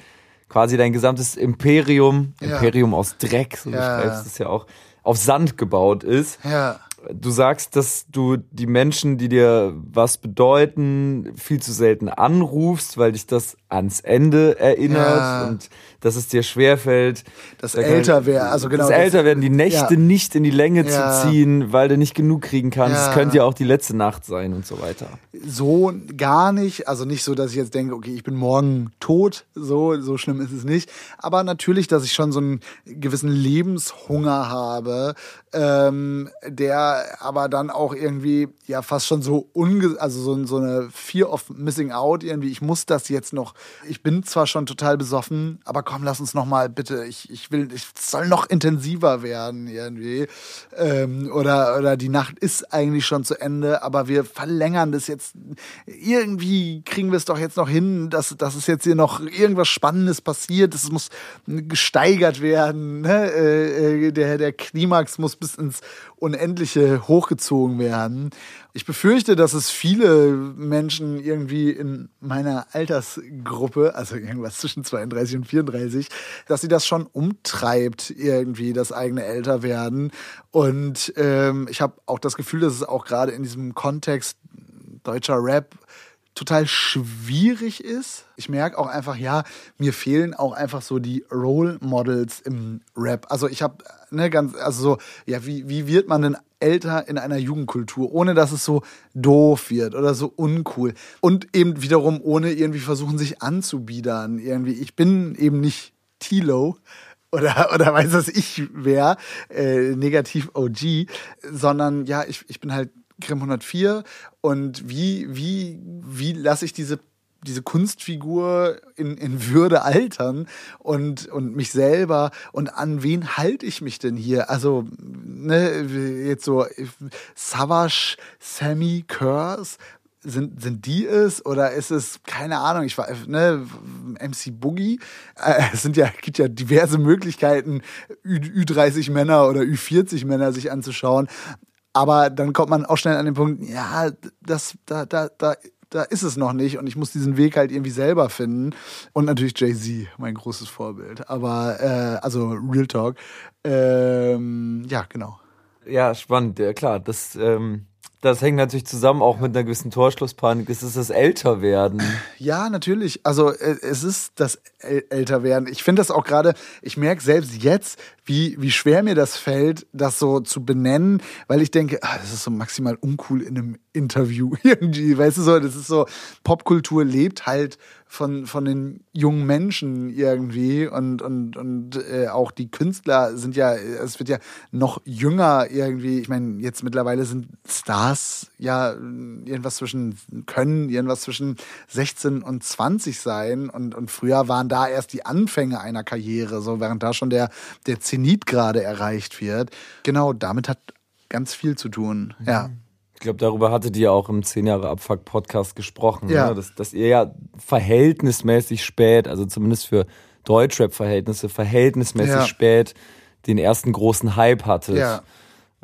quasi dein gesamtes Imperium, Ja. Imperium aus Dreck, so Ja. beschreibst du es ja auch, auf Sand gebaut ist. Ja. Du sagst, dass du die Menschen, die dir was bedeuten, viel zu selten anrufst, weil dich das ans Ende erinnert Ja. und dass es dir schwerfällt. Das Da kann- Älterwerden, also genau, Das das- Älterwerden, die Nächte Ja. nicht in die Länge Ja. zu ziehen, weil du nicht genug kriegen kannst. Es Ja. könnte ja auch die letzte Nacht sein und so weiter. So gar nicht. Also nicht so, dass ich jetzt denke, okay, ich bin morgen tot. So, so schlimm ist es nicht. Aber natürlich, dass ich schon so einen gewissen Lebenshunger habe, ähm, der aber dann auch irgendwie ja fast schon so unge also so, so eine Fear of Missing Out irgendwie. Ich muss das jetzt noch. Ich bin zwar schon total besoffen, aber komm, lass uns noch mal bitte. Ich, ich will, ich es soll noch intensiver werden irgendwie. Ähm, oder oder die Nacht ist eigentlich schon zu Ende, aber wir verlängern das jetzt. Irgendwie kriegen wir es doch jetzt noch hin, dass, dass es jetzt hier noch irgendwas Spannendes passiert. Es muss gesteigert werden. Ne? Äh, äh, der, der Klimax muss bis ins Unendliche hochgezogen werden. Ich befürchte, dass es viele Menschen irgendwie in meiner Altersgruppe, also irgendwas zwischen 32 und 34, dass sie das schon umtreibt, irgendwie das eigene Älterwerden. Und ähm, ich habe auch das Gefühl, dass es auch gerade in diesem Kontext deutscher Rap total schwierig ist. Ich merke auch einfach, ja, mir fehlen auch einfach so die Role Models im Rap. Also ich habe ne ganz, also so, ja, wie, wie wird man denn älter in einer Jugendkultur, ohne dass es so doof wird oder so uncool und eben wiederum ohne irgendwie versuchen sich anzubiedern. Irgendwie, ich bin eben nicht Tilo oder, oder weiß was ich wer, äh, negativ OG, sondern ja, ich, ich bin halt Grimm 104 und wie, wie, wie lasse ich diese diese Kunstfigur in, in Würde altern und, und mich selber und an wen halte ich mich denn hier? Also, ne, jetzt so Savage, Sammy, Curse, sind, sind die es oder ist es, keine Ahnung, ich war, ne, MC Boogie, äh, es sind ja, gibt ja diverse Möglichkeiten, Ü, Ü30 Männer oder Ü40 Männer sich anzuschauen. Aber dann kommt man auch schnell an den Punkt, ja, das, da, da, da, da ist es noch nicht und ich muss diesen Weg halt irgendwie selber finden. Und natürlich Jay-Z, mein großes Vorbild. Aber, äh, also Real Talk. Ähm, ja, genau. Ja, spannend, ja klar. Das, ähm, das hängt natürlich zusammen auch mit einer gewissen Torschlusspanik. Es ist das Älterwerden. Ja, natürlich. Also äh, es ist das Älterwerden. Ich finde das auch gerade, ich merke selbst jetzt, wie, wie schwer mir das fällt, das so zu benennen, weil ich denke, ah, das ist so maximal uncool in einem Interview *laughs* irgendwie. Weißt du so, das ist so, Popkultur lebt halt von, von den jungen Menschen irgendwie und, und, und äh, auch die Künstler sind ja, es wird ja noch jünger irgendwie. Ich meine, jetzt mittlerweile sind Stars ja irgendwas zwischen, können irgendwas zwischen 16 und 20 sein und, und früher waren da erst die Anfänge einer Karriere, so während da schon der, der Zenit gerade erreicht wird. Genau, damit hat ganz viel zu tun, mhm. ja. Ich glaube, darüber hattet ihr auch im 10 Jahre Abfuck Podcast gesprochen, ja. ne? dass, dass ihr ja verhältnismäßig spät, also zumindest für Deutschrap-Verhältnisse, verhältnismäßig ja. spät den ersten großen Hype hattet. Ja.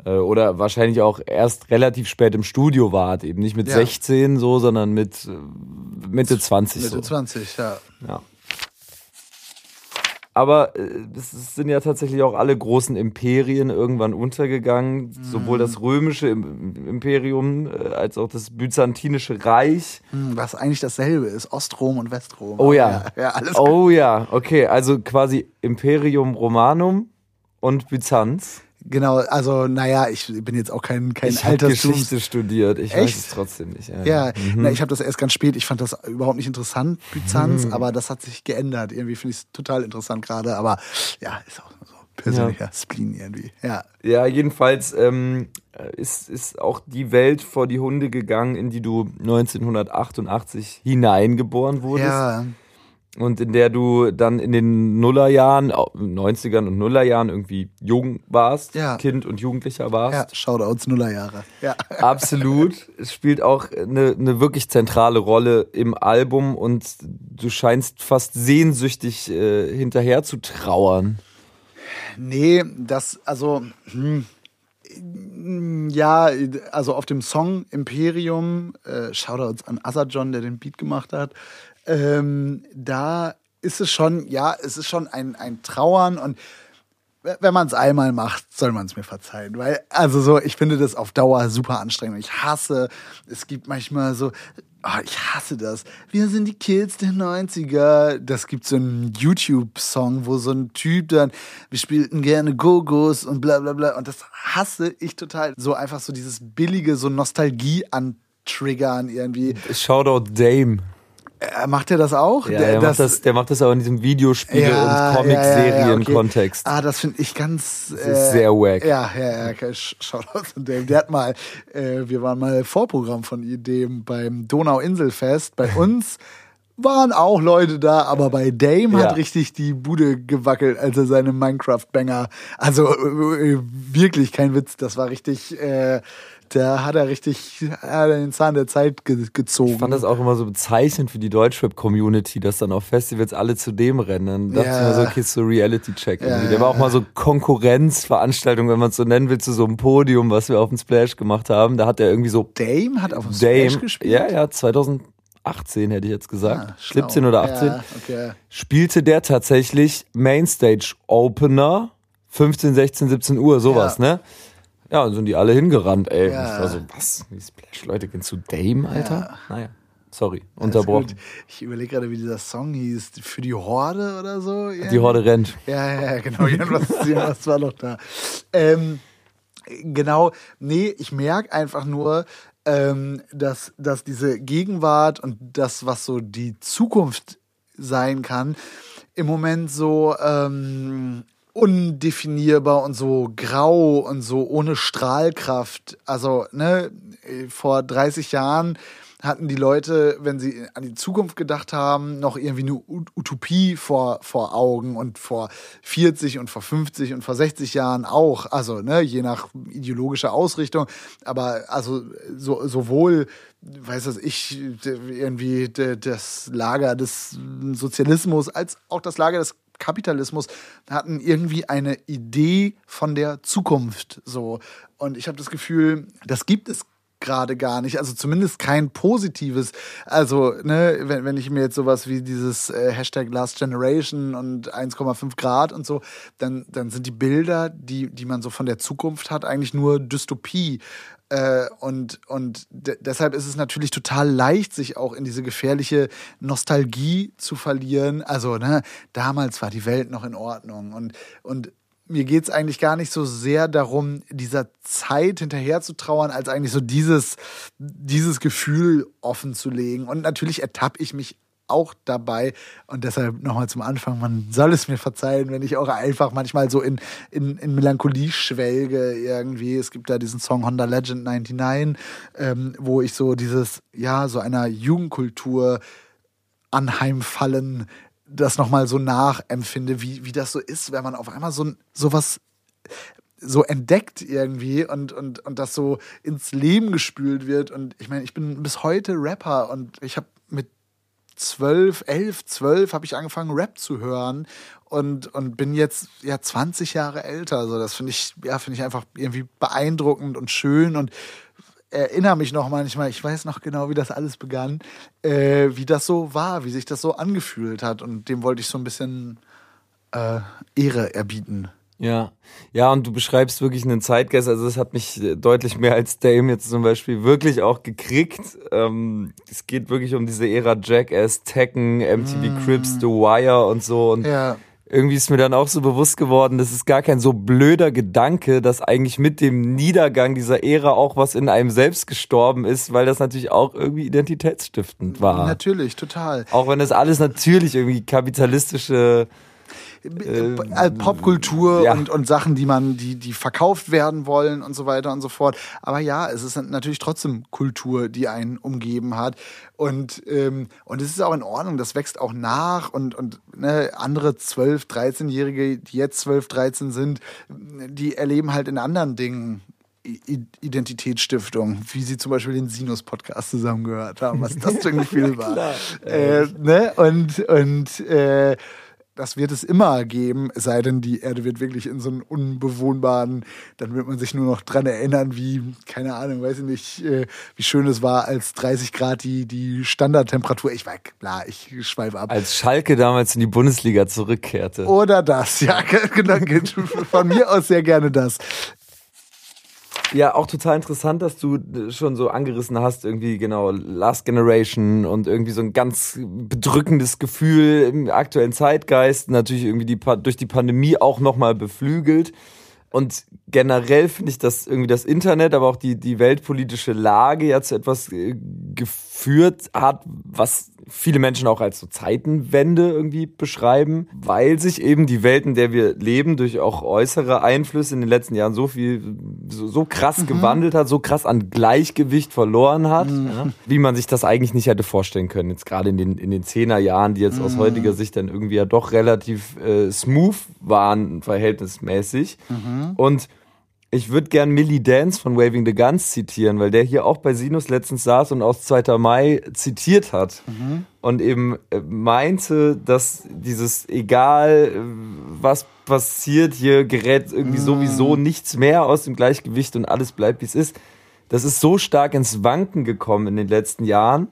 Äh, oder wahrscheinlich auch erst relativ spät im Studio wart, eben nicht mit ja. 16 so, sondern mit äh, Mitte 20 Mitte so. 20, ja. Ja. Aber es äh, sind ja tatsächlich auch alle großen Imperien irgendwann untergegangen. Mhm. Sowohl das römische Imperium äh, als auch das byzantinische Reich. Mhm, was eigentlich dasselbe ist, Ostrom und Westrom. Oh ja. ja, *laughs* ja alles oh ja, okay. Also quasi Imperium Romanum und Byzanz. Genau, also naja, ich bin jetzt auch kein, kein ich Alterstums... Geschichte studiert, ich Echt? weiß es trotzdem nicht. Ja, ja mhm. na, ich habe das erst ganz spät, ich fand das überhaupt nicht interessant, Byzanz, mhm. aber das hat sich geändert. Irgendwie finde ich es total interessant gerade, aber ja, ist auch so persönlicher ja. Spleen irgendwie. Ja, ja jedenfalls ähm, ist, ist auch die Welt vor die Hunde gegangen, in die du 1988 hineingeboren wurdest. Ja und in der du dann in den Nullerjahren, 90ern und Nullerjahren irgendwie jung warst, ja. Kind und Jugendlicher warst. Ja, Shoutouts Nullerjahre. Ja. *laughs* Absolut. Es spielt auch eine, eine wirklich zentrale Rolle im Album und du scheinst fast sehnsüchtig äh, hinterher zu trauern. Nee, das, also, hm, ja, also auf dem Song Imperium, äh, Shoutouts an Asajon, der den Beat gemacht hat, ähm, da ist es schon, ja, es ist schon ein, ein Trauern und wenn man es einmal macht, soll man es mir verzeihen. Weil, also so, ich finde das auf Dauer super anstrengend. Ich hasse, es gibt manchmal so, oh, ich hasse das. Wir sind die Kids der 90er. Das gibt so einen YouTube-Song, wo so ein Typ dann, wir spielten gerne Go-Go's und bla bla bla. Und das hasse ich total. So einfach so dieses billige, so Nostalgie an Triggern irgendwie. Shoutout Dame. Äh, macht er das auch? Ja, der, macht das, der macht das auch in diesem Videospiel- ja, und Comic-Serien-Kontext. Ja, okay. Ah, das finde ich ganz. Das ist äh, sehr wack. Ja, ja, ja. Okay. Shoutout zu dem. Der hat mal, äh, wir waren mal Vorprogramm von dem beim Donau-Inselfest. Bei *laughs* uns waren auch Leute da, aber bei Dame hat richtig die Bude gewackelt, als er seine Minecraft-Banger, also äh, wirklich kein Witz, das war richtig, äh, Da hat er richtig hat er den Zahn der Zeit ge gezogen. Ich fand das auch immer so bezeichnend für die Deutschrap-Community, dass dann auf Festivals alle zu dem rennen. Da dachte Ja. ich mir so, okay, so Reality-Check. Ja, Der war auch mal so Konkurrenzveranstaltung, wenn man es so nennen will, zu so einem Podium, was wir auf dem Splash gemacht haben. Da hat er irgendwie so Dame hat auf dem Dame, Splash gespielt. ja, ja, 2018 hätte ich jetzt gesagt. Ah, schlau. 17 oder 18. Ja, okay. Spielte der tatsächlich Mainstage Opener 15, 16, 17 Uhr, sowas, Ja. ne? Ja, und sind die alle hingerannt, ey. Ja. Ich war so, was? Die Splash-Leute gehen zu Dame, Alter? Naja, sorry, unterbrochen. Ich überlege gerade, wie dieser Song hieß. Für die Horde oder so? Die Horde rennt. Ja, ja, ja, genau. Irgendwas war noch da. Ähm, genau, nee, ich merke einfach nur, ähm, dass, dass diese Gegenwart und das, was so die Zukunft sein kann, im Moment so ähm, undefinierbar und so grau und so ohne Strahlkraft. Also, ne, vor 30 Jahren hatten die Leute, wenn sie an die Zukunft gedacht haben, noch irgendwie eine Ut- Utopie vor, vor Augen und vor 40 und vor 50 und vor 60 Jahren auch. Also, ne, je nach ideologischer Ausrichtung. Aber also so, sowohl, weiß was ich, irgendwie das Lager des Sozialismus als auch das Lager des Kapitalismus hatten irgendwie eine Idee von der Zukunft so und ich habe das Gefühl, das gibt es gerade gar nicht, also zumindest kein positives. Also, ne, wenn, wenn ich mir jetzt sowas wie dieses äh, Hashtag Last Generation und 1,5 Grad und so, dann, dann sind die Bilder, die, die man so von der Zukunft hat, eigentlich nur Dystopie. Äh, und und de deshalb ist es natürlich total leicht, sich auch in diese gefährliche Nostalgie zu verlieren. Also, ne, damals war die Welt noch in Ordnung. Und, und mir geht es eigentlich gar nicht so sehr darum, dieser Zeit hinterher zu trauern, als eigentlich so dieses, dieses Gefühl offen zu legen. Und natürlich ertappe ich mich auch dabei. Und deshalb nochmal zum Anfang, man soll es mir verzeihen, wenn ich auch einfach manchmal so in, in, in Melancholie schwelge irgendwie. Es gibt da diesen Song Honda Legend 99, ähm, wo ich so dieses, ja, so einer Jugendkultur anheimfallen, das nochmal so nachempfinde, wie, wie das so ist, wenn man auf einmal so sowas so entdeckt irgendwie und, und, und das so ins Leben gespült wird. Und ich meine, ich bin bis heute Rapper und ich habe zwölf, elf, zwölf habe ich angefangen, Rap zu hören und, und bin jetzt ja 20 Jahre älter. Also das finde ich, ja, finde ich einfach irgendwie beeindruckend und schön und erinnere mich noch manchmal, ich weiß noch genau, wie das alles begann, äh, wie das so war, wie sich das so angefühlt hat. Und dem wollte ich so ein bisschen äh, Ehre erbieten. Ja, ja, und du beschreibst wirklich einen Zeitgeist. Also das hat mich äh, deutlich mehr als Dame jetzt zum Beispiel wirklich auch gekriegt. Ähm, es geht wirklich um diese Ära Jackass, Tekken, MTV Cribs, The Wire und so. Und Ja. irgendwie ist mir dann auch so bewusst geworden, das ist gar kein so blöder Gedanke, dass eigentlich mit dem Niedergang dieser Ära auch was in einem selbst gestorben ist, weil das natürlich auch irgendwie identitätsstiftend war. Natürlich, total. Auch wenn das alles natürlich irgendwie kapitalistische äh, Popkultur ja. und, und Sachen, die man, die, die verkauft werden wollen und so weiter und so fort. Aber ja, es ist natürlich trotzdem Kultur, die einen umgeben hat. Und, ähm, und es ist auch in Ordnung, das wächst auch nach und, und ne, andere 12-, 13-Jährige, die jetzt 12, 13 sind, die erleben halt in anderen Dingen Identitätsstiftung, wie sie zum Beispiel den Sinus-Podcast zusammen gehört haben, was das für ein *laughs* Gefühl war. Äh, ne? Und, und äh, das wird es immer geben, sei denn, die Erde wird wirklich in so einen unbewohnbaren, dann wird man sich nur noch dran erinnern, wie, keine Ahnung, weiß ich nicht, äh, wie schön es war, als 30 Grad die, die Standardtemperatur, ich war klar, ich schweife ab. als Schalke damals in die Bundesliga zurückkehrte. Oder das, ja, *laughs* genau, von mir aus sehr gerne das. Ja, auch total interessant, dass du äh, schon so angerissen hast, irgendwie genau Last Generation und irgendwie so ein ganz bedrückendes Gefühl im aktuellen Zeitgeist, natürlich irgendwie die, durch die Pandemie auch nochmal beflügelt. Und generell finde ich, dass irgendwie das Internet, aber auch die, die weltpolitische Lage ja zu etwas äh, geführt hat, was viele Menschen auch als so Zeitenwende irgendwie beschreiben, weil sich eben die Welt, in der wir leben, durch auch äußere Einflüsse in den letzten Jahren so viel, so, so krass gewandelt hat, so krass an Gleichgewicht verloren hat, ja, wie man sich das eigentlich nicht hätte vorstellen können. Jetzt gerade in den, in den Zehnerjahren, die jetzt aus heutiger Sicht dann irgendwie ja doch relativ äh, smooth waren, verhältnismäßig. Und Ich würde gern Millie Dance von Waving the Guns zitieren, weil der hier auch bei Sinus letztens saß und aus 2. Mai zitiert hat. Mhm. Und eben äh, meinte, dass dieses egal äh, was passiert, hier gerät irgendwie mhm. sowieso nichts mehr aus dem Gleichgewicht und alles bleibt wie es ist. Das ist so stark ins Wanken gekommen in den letzten Jahren.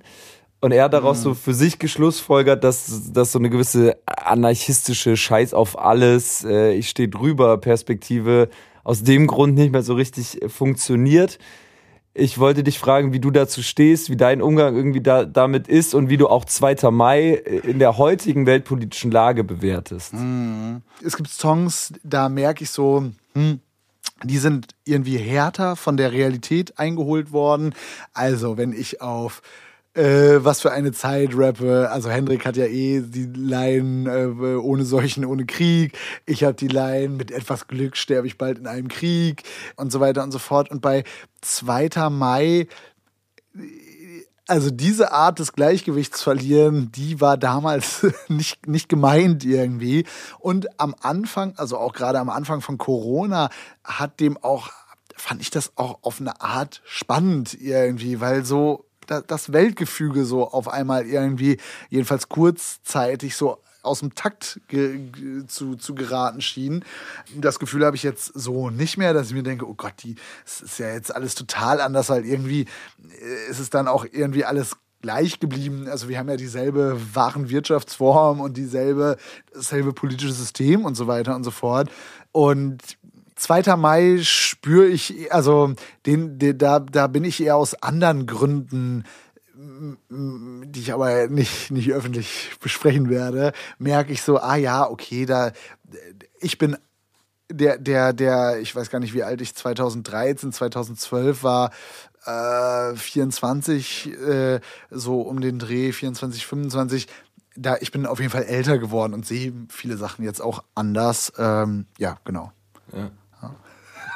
Und er hat daraus mhm. so für sich geschlussfolgert, dass, dass so eine gewisse anarchistische Scheiß auf alles, äh, ich stehe drüber Perspektive aus dem Grund nicht mehr so richtig äh, funktioniert. Ich wollte dich fragen, wie du dazu stehst, wie dein Umgang irgendwie da, damit ist und wie du auch 2. Mai äh, in der heutigen weltpolitischen Lage bewertest. Mhm. Es gibt Songs, da merke ich so, hm, die sind irgendwie härter von der Realität eingeholt worden. Also, wenn ich auf äh, was für eine Zeit rappe. Also Hendrik hat ja eh die Line äh, ohne Seuchen, ohne Krieg. Ich habe die Line mit etwas Glück sterbe ich bald in einem Krieg und so weiter und so fort. Und bei 2. Mai also diese Art des Gleichgewichts verlieren, die war damals *laughs* nicht, nicht gemeint irgendwie. Und am Anfang, also auch gerade am Anfang von Corona, hat dem auch, fand ich das auch auf eine Art spannend irgendwie, weil so das Weltgefüge so auf einmal irgendwie, jedenfalls kurzzeitig so aus dem Takt zu, zu geraten schien. Das Gefühl habe ich jetzt so nicht mehr, dass ich mir denke, oh Gott, die, es ist ja jetzt alles total anders, weil irgendwie äh, ist es dann auch irgendwie alles gleich geblieben. Also wir haben ja dieselbe Warenwirtschaftsform und dieselbe, dasselbe politische System und so weiter und so fort. Und 2. Mai spüre ich, also den, den, da, da bin ich eher aus anderen Gründen die ich aber nicht, nicht öffentlich besprechen werde, merke ich so, ah ja, okay, da, ich bin der, der, der, ich weiß gar nicht, wie alt ich 2013, 2012 war, äh, 24, äh, so um den Dreh, 24, 25, da, ich bin auf jeden Fall älter geworden und sehe viele Sachen jetzt auch anders. Ähm, ja, genau. Ja.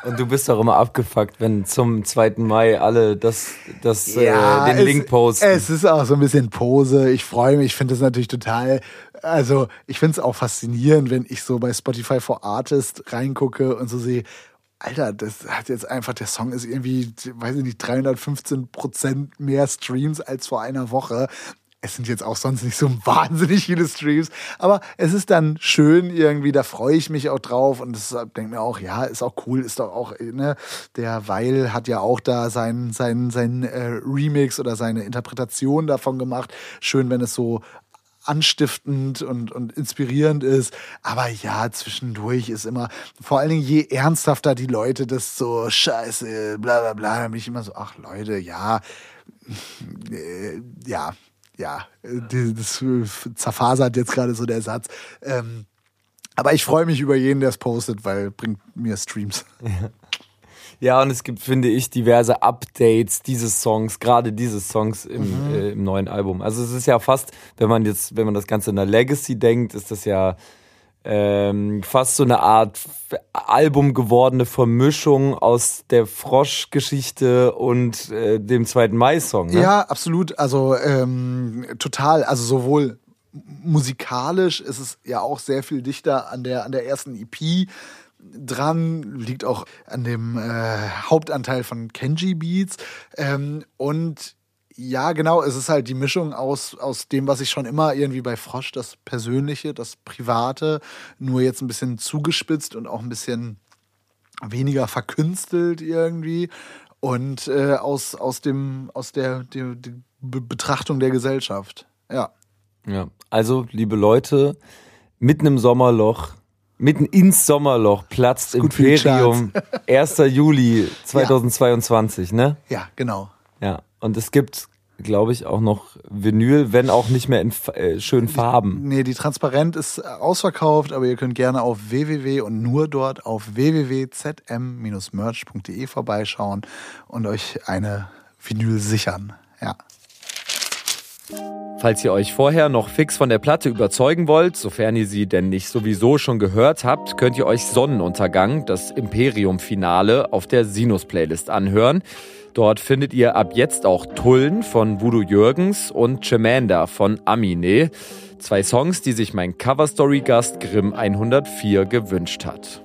Und du bist doch immer abgefuckt, wenn zum 2. Mai alle das, das, äh, ja, äh, den es, Link posten. Es ist auch so ein bisschen Pose. Ich freue mich. Ich finde das natürlich total, also ich finde es auch faszinierend, wenn ich so bei Spotify for Artist reingucke und so sehe, Alter, das hat jetzt einfach, der Song ist irgendwie, weiß ich nicht, 315 Prozent mehr Streams als vor einer Woche es sind jetzt auch sonst nicht so *laughs* wahnsinnig viele Streams, aber es ist dann schön irgendwie, da freue ich mich auch drauf und denke mir auch, ja, ist auch cool, ist doch auch, ne, der Weil hat ja auch da sein, sein, sein äh, Remix oder seine Interpretation davon gemacht. Schön, wenn es so anstiftend und, und inspirierend ist. Aber ja, zwischendurch ist immer, vor allen Dingen je ernsthafter die Leute das so scheiße, bla bla bla, dann bin ich immer so, ach Leute, ja, *laughs* äh, ja, ja, das zerfasert jetzt gerade so der Satz. Ähm, aber ich freue mich über jeden, der es postet, weil bringt mir Streams. Ja. *laughs* ja. und es gibt, finde ich, diverse Updates dieses Songs, gerade dieses Songs im, mhm. äh, im neuen Album. Also es ist ja fast, wenn man jetzt, wenn man das Ganze in der Legacy denkt, ist das ja ähm, fast so eine Art Album gewordene Vermischung aus der Frosch-Geschichte und äh, dem zweiten Mai-Song. Ne? Ja, absolut. Also ähm, total. Also sowohl musikalisch ist es ja auch sehr viel dichter an der an der ersten EP dran, liegt auch an dem äh, Hauptanteil von Kenji Beats ähm, und ja, genau. Es ist halt die Mischung aus, aus dem, was ich schon immer irgendwie bei Frosch, das Persönliche, das Private, nur jetzt ein bisschen zugespitzt und auch ein bisschen weniger verkünstelt irgendwie. Und äh, aus, aus, dem, aus der, der, der Betrachtung der Gesellschaft. Ja. Ja, also, liebe Leute, mitten im Sommerloch, mitten ins Sommerloch platzt Imperium *laughs* 1. Juli 2022, ja. ne? Ja, genau. Ja, und es gibt, glaube ich, auch noch Vinyl, wenn auch nicht mehr in äh, schönen Farben. Nee, die Transparent ist ausverkauft, aber ihr könnt gerne auf www und nur dort auf www.zm-merch.de vorbeischauen und euch eine Vinyl sichern. Ja. Falls ihr euch vorher noch fix von der Platte überzeugen wollt, sofern ihr sie denn nicht sowieso schon gehört habt, könnt ihr euch Sonnenuntergang, das Imperium-Finale, auf der Sinus-Playlist anhören. Dort findet ihr ab jetzt auch Tullen von Voodoo Jürgens und Chemanda von Amine. Zwei Songs, die sich mein Coverstory-Gast Grimm 104 gewünscht hat.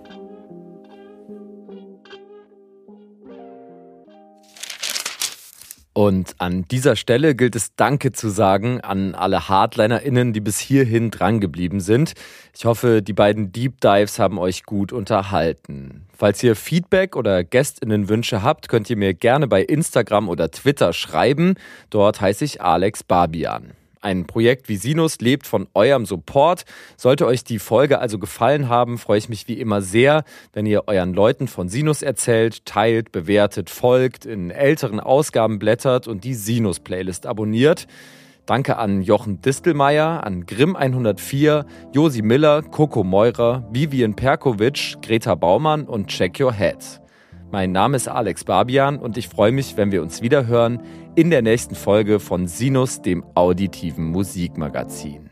Und an dieser Stelle gilt es Danke zu sagen an alle HardlinerInnen, die bis hierhin drangeblieben sind. Ich hoffe, die beiden Deep Dives haben euch gut unterhalten. Falls ihr Feedback oder GästInnenwünsche habt, könnt ihr mir gerne bei Instagram oder Twitter schreiben. Dort heiße ich Alex Barbian. Ein Projekt wie Sinus lebt von eurem Support. Sollte euch die Folge also gefallen haben, freue ich mich wie immer sehr, wenn ihr euren Leuten von Sinus erzählt, teilt, bewertet, folgt, in älteren Ausgaben blättert und die Sinus-Playlist abonniert. Danke an Jochen Distelmeier, an Grimm 104, Josi Miller, Coco Meurer, Vivian Perkovic, Greta Baumann und Check Your Head. Mein Name ist Alex Barbian und ich freue mich, wenn wir uns wieder hören in der nächsten Folge von Sinus, dem auditiven Musikmagazin.